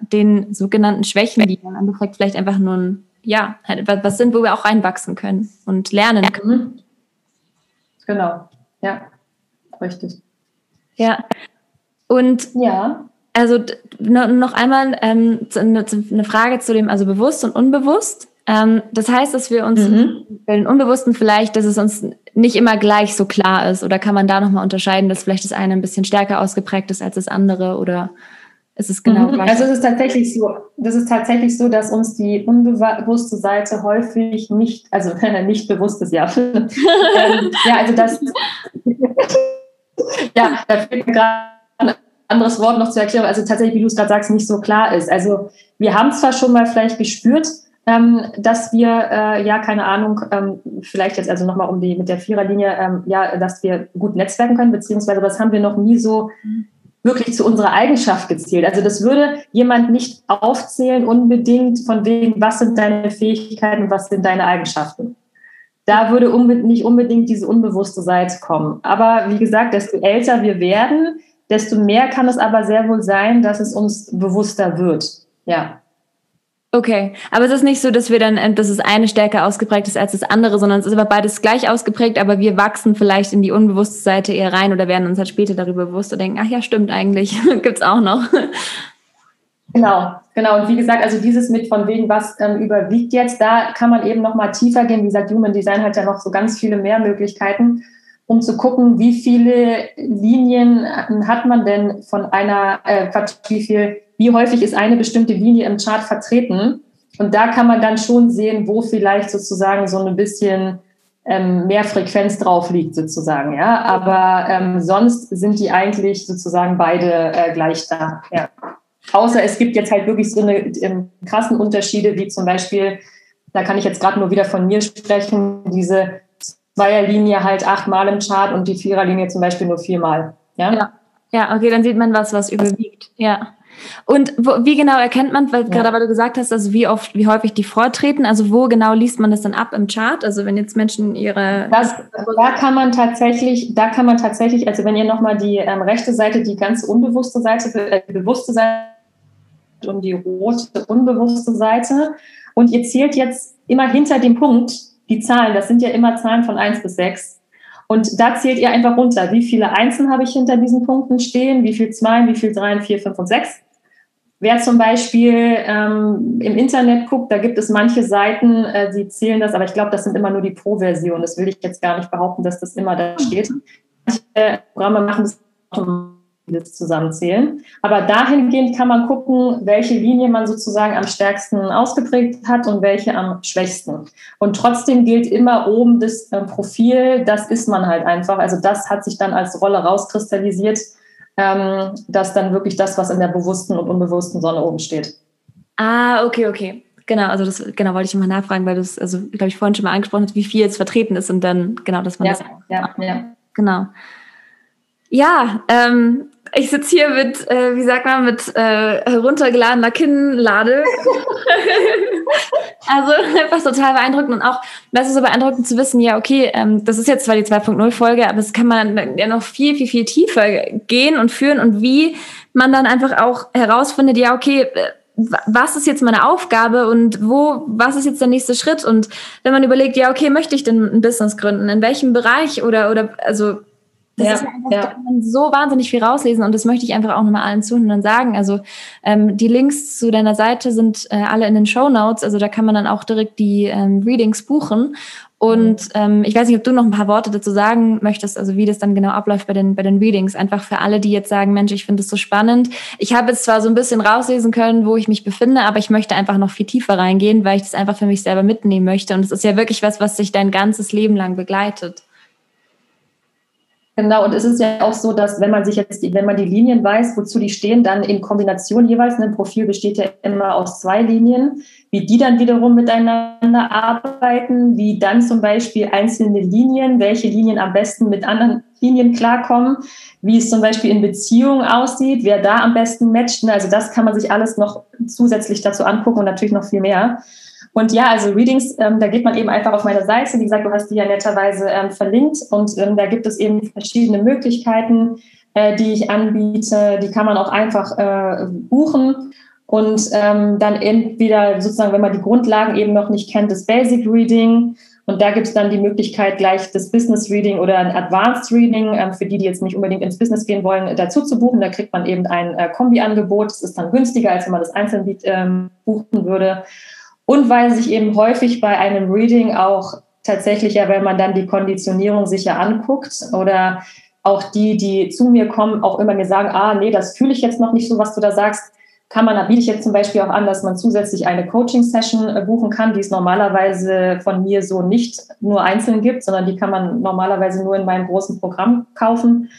den sogenannten Schwächen, die im Endeffekt vielleicht einfach nur ein, ja, halt was sind, wo wir auch reinwachsen können und lernen können.
Genau, ja, richtig.
Ja, und ja. Also noch einmal ähm, eine Frage zu dem, also bewusst und unbewusst. Ähm, das heißt, dass wir uns mhm. den Unbewussten vielleicht, dass es uns nicht immer gleich so klar ist. Oder kann man da nochmal unterscheiden, dass vielleicht das eine ein bisschen stärker ausgeprägt ist als das andere? Oder ist es genau
mhm. gleich? Also es ist tatsächlich so, das ist tatsächlich so, dass uns die unbewusste Seite häufig nicht, also nicht bewusst ist, ja. ähm, ja, also das, ja, da fehlt mir gerade anderes Wort noch zu erklären, also tatsächlich, wie du es gerade sagst, nicht so klar ist. Also wir haben zwar schon mal vielleicht gespürt, ähm, dass wir, äh, ja, keine Ahnung, ähm, vielleicht jetzt also nochmal um die mit der Viererlinie, ähm, ja, dass wir gut netzwerken können, beziehungsweise das haben wir noch nie so wirklich zu unserer Eigenschaft gezählt. Also das würde jemand nicht aufzählen unbedingt von wegen, was sind deine Fähigkeiten, was sind deine Eigenschaften. Da würde unbe nicht unbedingt diese unbewusste Seite kommen. Aber wie gesagt, desto älter wir werden, desto mehr kann es aber sehr wohl sein, dass es uns bewusster wird. Ja.
Okay, aber es ist nicht so, dass wir dann, äh, dass es eine stärker ausgeprägt ist als das andere, sondern es ist aber beides gleich ausgeprägt, aber wir wachsen vielleicht in die unbewusste Seite eher rein oder werden uns halt später darüber bewusst und denken, ach ja, stimmt eigentlich, gibt's auch noch.
Genau, genau. Und wie gesagt, also dieses mit von wegen, was ähm, überwiegt jetzt, da kann man eben noch mal tiefer gehen. Wie gesagt, Human Design hat ja noch so ganz viele mehr Möglichkeiten, um zu gucken, wie viele Linien hat man denn von einer, äh, wie viel wie häufig ist eine bestimmte Linie im Chart vertreten. Und da kann man dann schon sehen, wo vielleicht sozusagen so ein bisschen ähm, mehr Frequenz drauf liegt, sozusagen. Ja, aber ähm, sonst sind die eigentlich sozusagen beide äh, gleich da. Ja. Außer es gibt jetzt halt wirklich so eine ähm, krassen Unterschiede, wie zum Beispiel, da kann ich jetzt gerade nur wieder von mir sprechen, diese Zweierlinie halt achtmal im Chart und die Viererlinie zum Beispiel nur viermal. Ja?
ja? Ja, okay, dann sieht man was, was überwiegt. Ja. Und wo, wie genau erkennt man, weil ja. gerade weil du gesagt hast, also wie oft, wie häufig die vortreten, also wo genau liest man das dann ab im Chart? Also wenn jetzt Menschen ihre
das, da kann man tatsächlich, da kann man tatsächlich, also wenn ihr nochmal die ähm, rechte Seite, die ganz unbewusste Seite, äh, die bewusste Seite und die rote unbewusste Seite und ihr zählt jetzt immer hinter dem Punkt die Zahlen, das sind ja immer Zahlen von 1 bis 6. Und da zählt ihr einfach runter, wie viele Einsen habe ich hinter diesen Punkten stehen, wie viel Zweien, wie viel Dreien, vier, fünf und sechs. Wer zum Beispiel ähm, im Internet guckt, da gibt es manche Seiten, äh, die zählen das, aber ich glaube, das sind immer nur die Pro-Version. Das will ich jetzt gar nicht behaupten, dass das immer da steht. Manche Programme machen das automatisch zusammenzählen. Aber dahingehend kann man gucken, welche Linie man sozusagen am stärksten ausgeprägt hat und welche am schwächsten. Und trotzdem gilt immer oben das äh, Profil, das ist man halt einfach. Also das hat sich dann als Rolle rauskristallisiert ähm, dass dann wirklich das, was in der bewussten und unbewussten Sonne oben steht.
Ah, okay, okay. Genau, also das genau wollte ich mal nachfragen, weil du es, also glaube ich, vorhin schon mal angesprochen hast, wie viel jetzt vertreten ist und dann genau, dass man
ja,
das.
Ja, ja.
Genau. Ja, ähm, ich sitze hier mit, äh, wie sagt man, mit äh, heruntergeladener Kinnlade. also einfach total beeindruckend und auch, das ist so beeindruckend zu wissen, ja, okay, ähm, das ist jetzt zwar die 2.0-Folge, aber es kann man ja noch viel, viel, viel tiefer gehen und führen und wie man dann einfach auch herausfindet, ja, okay, äh, was ist jetzt meine Aufgabe und wo, was ist jetzt der nächste Schritt? Und wenn man überlegt, ja, okay, möchte ich denn ein Business gründen? In welchem Bereich oder, oder, also, das ja, ist einfach, ja. da kann man so wahnsinnig viel rauslesen und das möchte ich einfach auch nochmal allen Zuhörern sagen. Also ähm, die Links zu deiner Seite sind äh, alle in den Show Notes, also da kann man dann auch direkt die ähm, Readings buchen. Und mhm. ähm, ich weiß nicht, ob du noch ein paar Worte dazu sagen möchtest, also wie das dann genau abläuft bei den, bei den Readings. Einfach für alle, die jetzt sagen, Mensch, ich finde es so spannend. Ich habe jetzt zwar so ein bisschen rauslesen können, wo ich mich befinde, aber ich möchte einfach noch viel tiefer reingehen, weil ich das einfach für mich selber mitnehmen möchte. Und es ist ja wirklich was, was sich dein ganzes Leben lang begleitet.
Genau, und es ist ja auch so, dass wenn man sich jetzt, wenn man die Linien weiß, wozu die stehen, dann in Kombination jeweils, ein Profil besteht ja immer aus zwei Linien, wie die dann wiederum miteinander arbeiten, wie dann zum Beispiel einzelne Linien, welche Linien am besten mit anderen Linien klarkommen, wie es zum Beispiel in Beziehungen aussieht, wer da am besten matcht. Also das kann man sich alles noch zusätzlich dazu angucken und natürlich noch viel mehr. Und ja, also Readings, ähm, da geht man eben einfach auf meine Seite. Wie gesagt, du hast die ja netterweise ähm, verlinkt und ähm, da gibt es eben verschiedene Möglichkeiten, äh, die ich anbiete. Die kann man auch einfach äh, buchen und ähm, dann entweder sozusagen, wenn man die Grundlagen eben noch nicht kennt, das Basic Reading. Und da gibt es dann die Möglichkeit, gleich das Business Reading oder ein Advanced Reading, ähm, für die, die jetzt nicht unbedingt ins Business gehen wollen, dazu zu buchen. Da kriegt man eben ein äh, Kombi-Angebot. Das ist dann günstiger, als wenn man das einzeln ähm, buchen würde. Und weil sich eben häufig bei einem Reading auch tatsächlich ja, wenn man dann die Konditionierung sich ja anguckt oder auch die, die zu mir kommen, auch immer mir sagen, ah, nee, das fühle ich jetzt noch nicht so, was du da sagst, kann man, da biete ich jetzt zum Beispiel auch an, dass man zusätzlich eine Coaching-Session äh, buchen kann, die es normalerweise von mir so nicht nur einzeln gibt, sondern die kann man normalerweise nur in meinem großen Programm kaufen.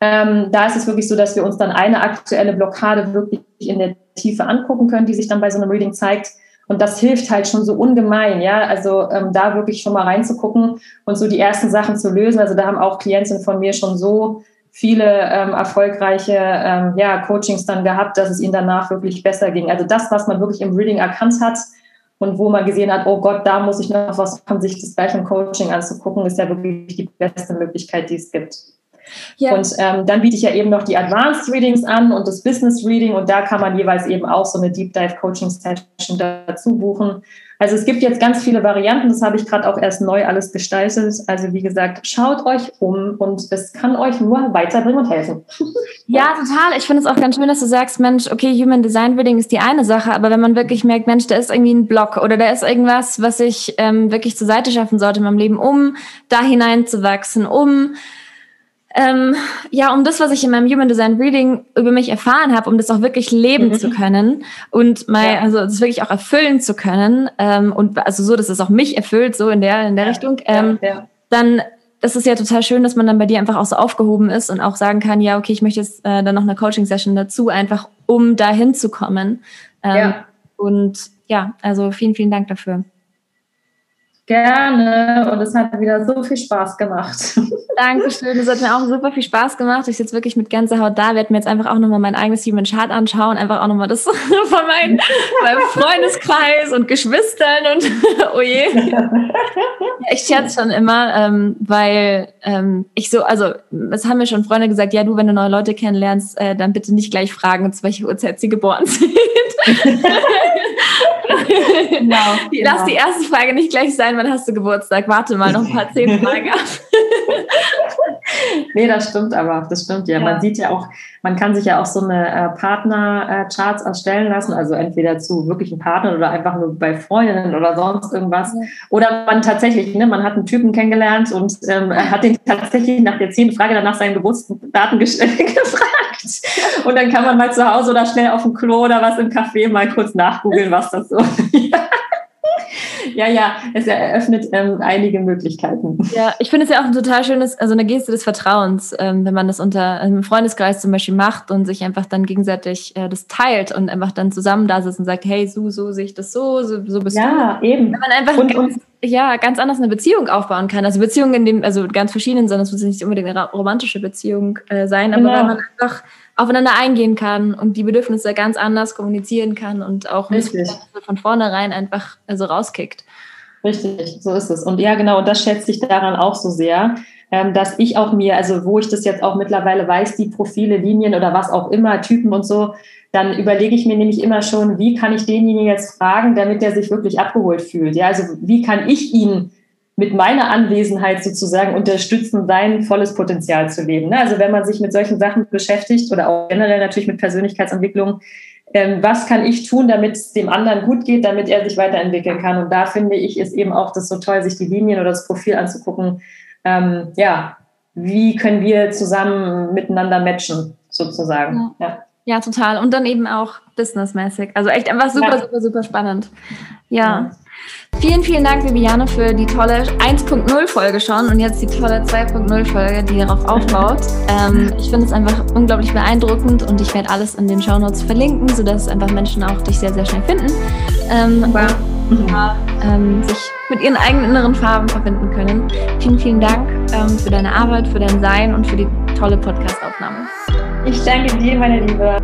Ähm, da ist es wirklich so, dass wir uns dann eine aktuelle Blockade wirklich in der Tiefe angucken können, die sich dann bei so einem Reading zeigt und das hilft halt schon so ungemein, ja. Also ähm, da wirklich schon mal reinzugucken und so die ersten Sachen zu lösen. Also da haben auch Klientinnen von mir schon so viele ähm, erfolgreiche ähm, ja, Coachings dann gehabt, dass es ihnen danach wirklich besser ging. Also das, was man wirklich im Reading erkannt hat und wo man gesehen hat, oh Gott, da muss ich noch was machen, sich das gleich im Coaching anzugucken, ist ja wirklich die beste Möglichkeit, die es gibt. Ja. Und ähm, dann biete ich ja eben noch die Advanced Readings an und das Business Reading und da kann man jeweils eben auch so eine Deep Dive Coaching Session dazu buchen. Also es gibt jetzt ganz viele Varianten, das habe ich gerade auch erst neu alles gestaltet. Also wie gesagt, schaut euch um und es kann euch nur weiterbringen und helfen.
Ja, total. Ich finde es auch ganz schön, dass du sagst, Mensch, okay, Human Design Reading ist die eine Sache, aber wenn man wirklich merkt, Mensch, da ist irgendwie ein Block oder da ist irgendwas, was ich ähm, wirklich zur Seite schaffen sollte in meinem Leben, um da hineinzuwachsen, um ähm, ja, um das, was ich in meinem Human Design Reading über mich erfahren habe, um das auch wirklich leben mhm. zu können und mal, ja. also das wirklich auch erfüllen zu können ähm, und also so, dass es auch mich erfüllt, so in der in der ja. Richtung, ähm, ja. dann das ist ja total schön, dass man dann bei dir einfach auch so aufgehoben ist und auch sagen kann, ja, okay, ich möchte jetzt äh, dann noch eine Coaching-Session dazu, einfach um dahin zu kommen. Ähm, ja. Und ja, also vielen, vielen Dank dafür.
Gerne und es hat wieder so viel Spaß gemacht.
Dankeschön, es hat mir auch super viel Spaß gemacht. Ich sitze wirklich mit Gänsehaut da, werde mir jetzt einfach auch nochmal mein eigenes Human Chart anschauen, einfach auch nochmal das von meinem, meinem Freundeskreis und Geschwistern und oh je. Ich scherze schon immer, ähm, weil ähm, ich so, also es haben mir schon Freunde gesagt, ja du, wenn du neue Leute kennenlernst, äh, dann bitte nicht gleich fragen, zu welcher Uhrzeit sie geboren sind. Genau, Lass genau. die erste Frage nicht gleich sein, wann hast du Geburtstag? Warte mal, noch ein paar zehn Fragen ab.
nee, das stimmt aber, das stimmt ja. ja. Man sieht ja auch, man kann sich ja auch so eine äh, Partner-Charts erstellen lassen, also entweder zu wirklichen Partnern oder einfach nur bei Freundinnen oder sonst irgendwas. Ja. Oder man tatsächlich, ne, man hat einen Typen kennengelernt und ähm, hat den tatsächlich nach der zehnten Frage danach seinen Geburtsdaten gefragt. Und dann kann man mal zu Hause oder schnell auf dem Klo oder was im Café mal kurz nachgoogeln, was das so ist. ja, ja, es eröffnet ähm, einige Möglichkeiten.
Ja, ich finde es ja auch ein total schönes, also eine Geste des Vertrauens, ähm, wenn man das unter einem Freundeskreis zum Beispiel macht und sich einfach dann gegenseitig äh, das teilt und einfach dann zusammen da sitzt und sagt, hey, so, so sehe ich das so, so, so bist
ja,
du.
Ja, eben.
Wenn man einfach und, ganz, ja, ganz anders eine Beziehung aufbauen kann. Also Beziehungen in dem, also ganz verschiedenen, sondern es muss nicht unbedingt eine romantische Beziehung äh, sein, aber genau. wenn man einfach aufeinander eingehen kann und die Bedürfnisse ganz anders kommunizieren kann und auch von vornherein einfach also rauskickt.
Richtig, so ist es. Und ja, genau, und das schätze ich daran auch so sehr, ähm, dass ich auch mir, also wo ich das jetzt auch mittlerweile weiß, die Profile, Linien oder was auch immer, Typen und so, dann überlege ich mir nämlich immer schon, wie kann ich denjenigen jetzt fragen, damit er sich wirklich abgeholt fühlt. Ja, also wie kann ich ihn mit meiner Anwesenheit sozusagen unterstützen, sein volles Potenzial zu leben. Ne? Also wenn man sich mit solchen Sachen beschäftigt oder auch generell natürlich mit Persönlichkeitsentwicklung, ähm, was kann ich tun, damit es dem anderen gut geht, damit er sich weiterentwickeln kann? Und da finde ich, ist eben auch das so toll, sich die Linien oder das Profil anzugucken. Ähm, ja, wie können wir zusammen miteinander matchen, sozusagen.
Ja. ja. ja total. Und dann eben auch businessmäßig. Also echt einfach super, ja. super, super spannend. ja. Ja. Vielen, vielen Dank, Viviane, für die tolle 1.0-Folge schon und jetzt die tolle 2.0-Folge, die darauf aufbaut. Ähm, ich finde es einfach unglaublich beeindruckend und ich werde alles in den Shownotes verlinken, sodass einfach Menschen auch dich sehr, sehr schnell finden. Ähm, wow. und, ähm, sich mit ihren eigenen inneren Farben verbinden können. Vielen, vielen Dank ähm, für deine Arbeit, für dein Sein und für die tolle Podcast-Aufnahme.
Ich danke dir, meine Liebe.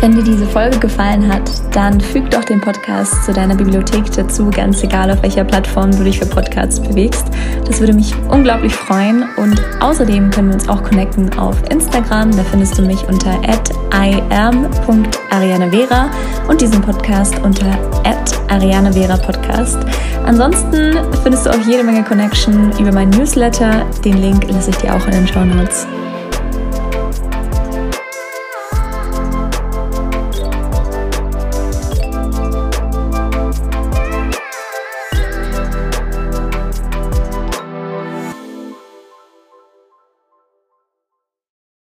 Wenn dir diese Folge gefallen hat, dann füg doch den Podcast zu deiner Bibliothek dazu, ganz egal auf welcher Plattform du dich für Podcasts bewegst. Das würde mich unglaublich freuen und außerdem können wir uns auch connecten auf Instagram. Da findest du mich unter im.arianevera und diesen Podcast unter arianevera Podcast. Ansonsten findest du auch jede Menge Connection über meinen Newsletter. Den Link lasse ich dir auch in den Show Notes.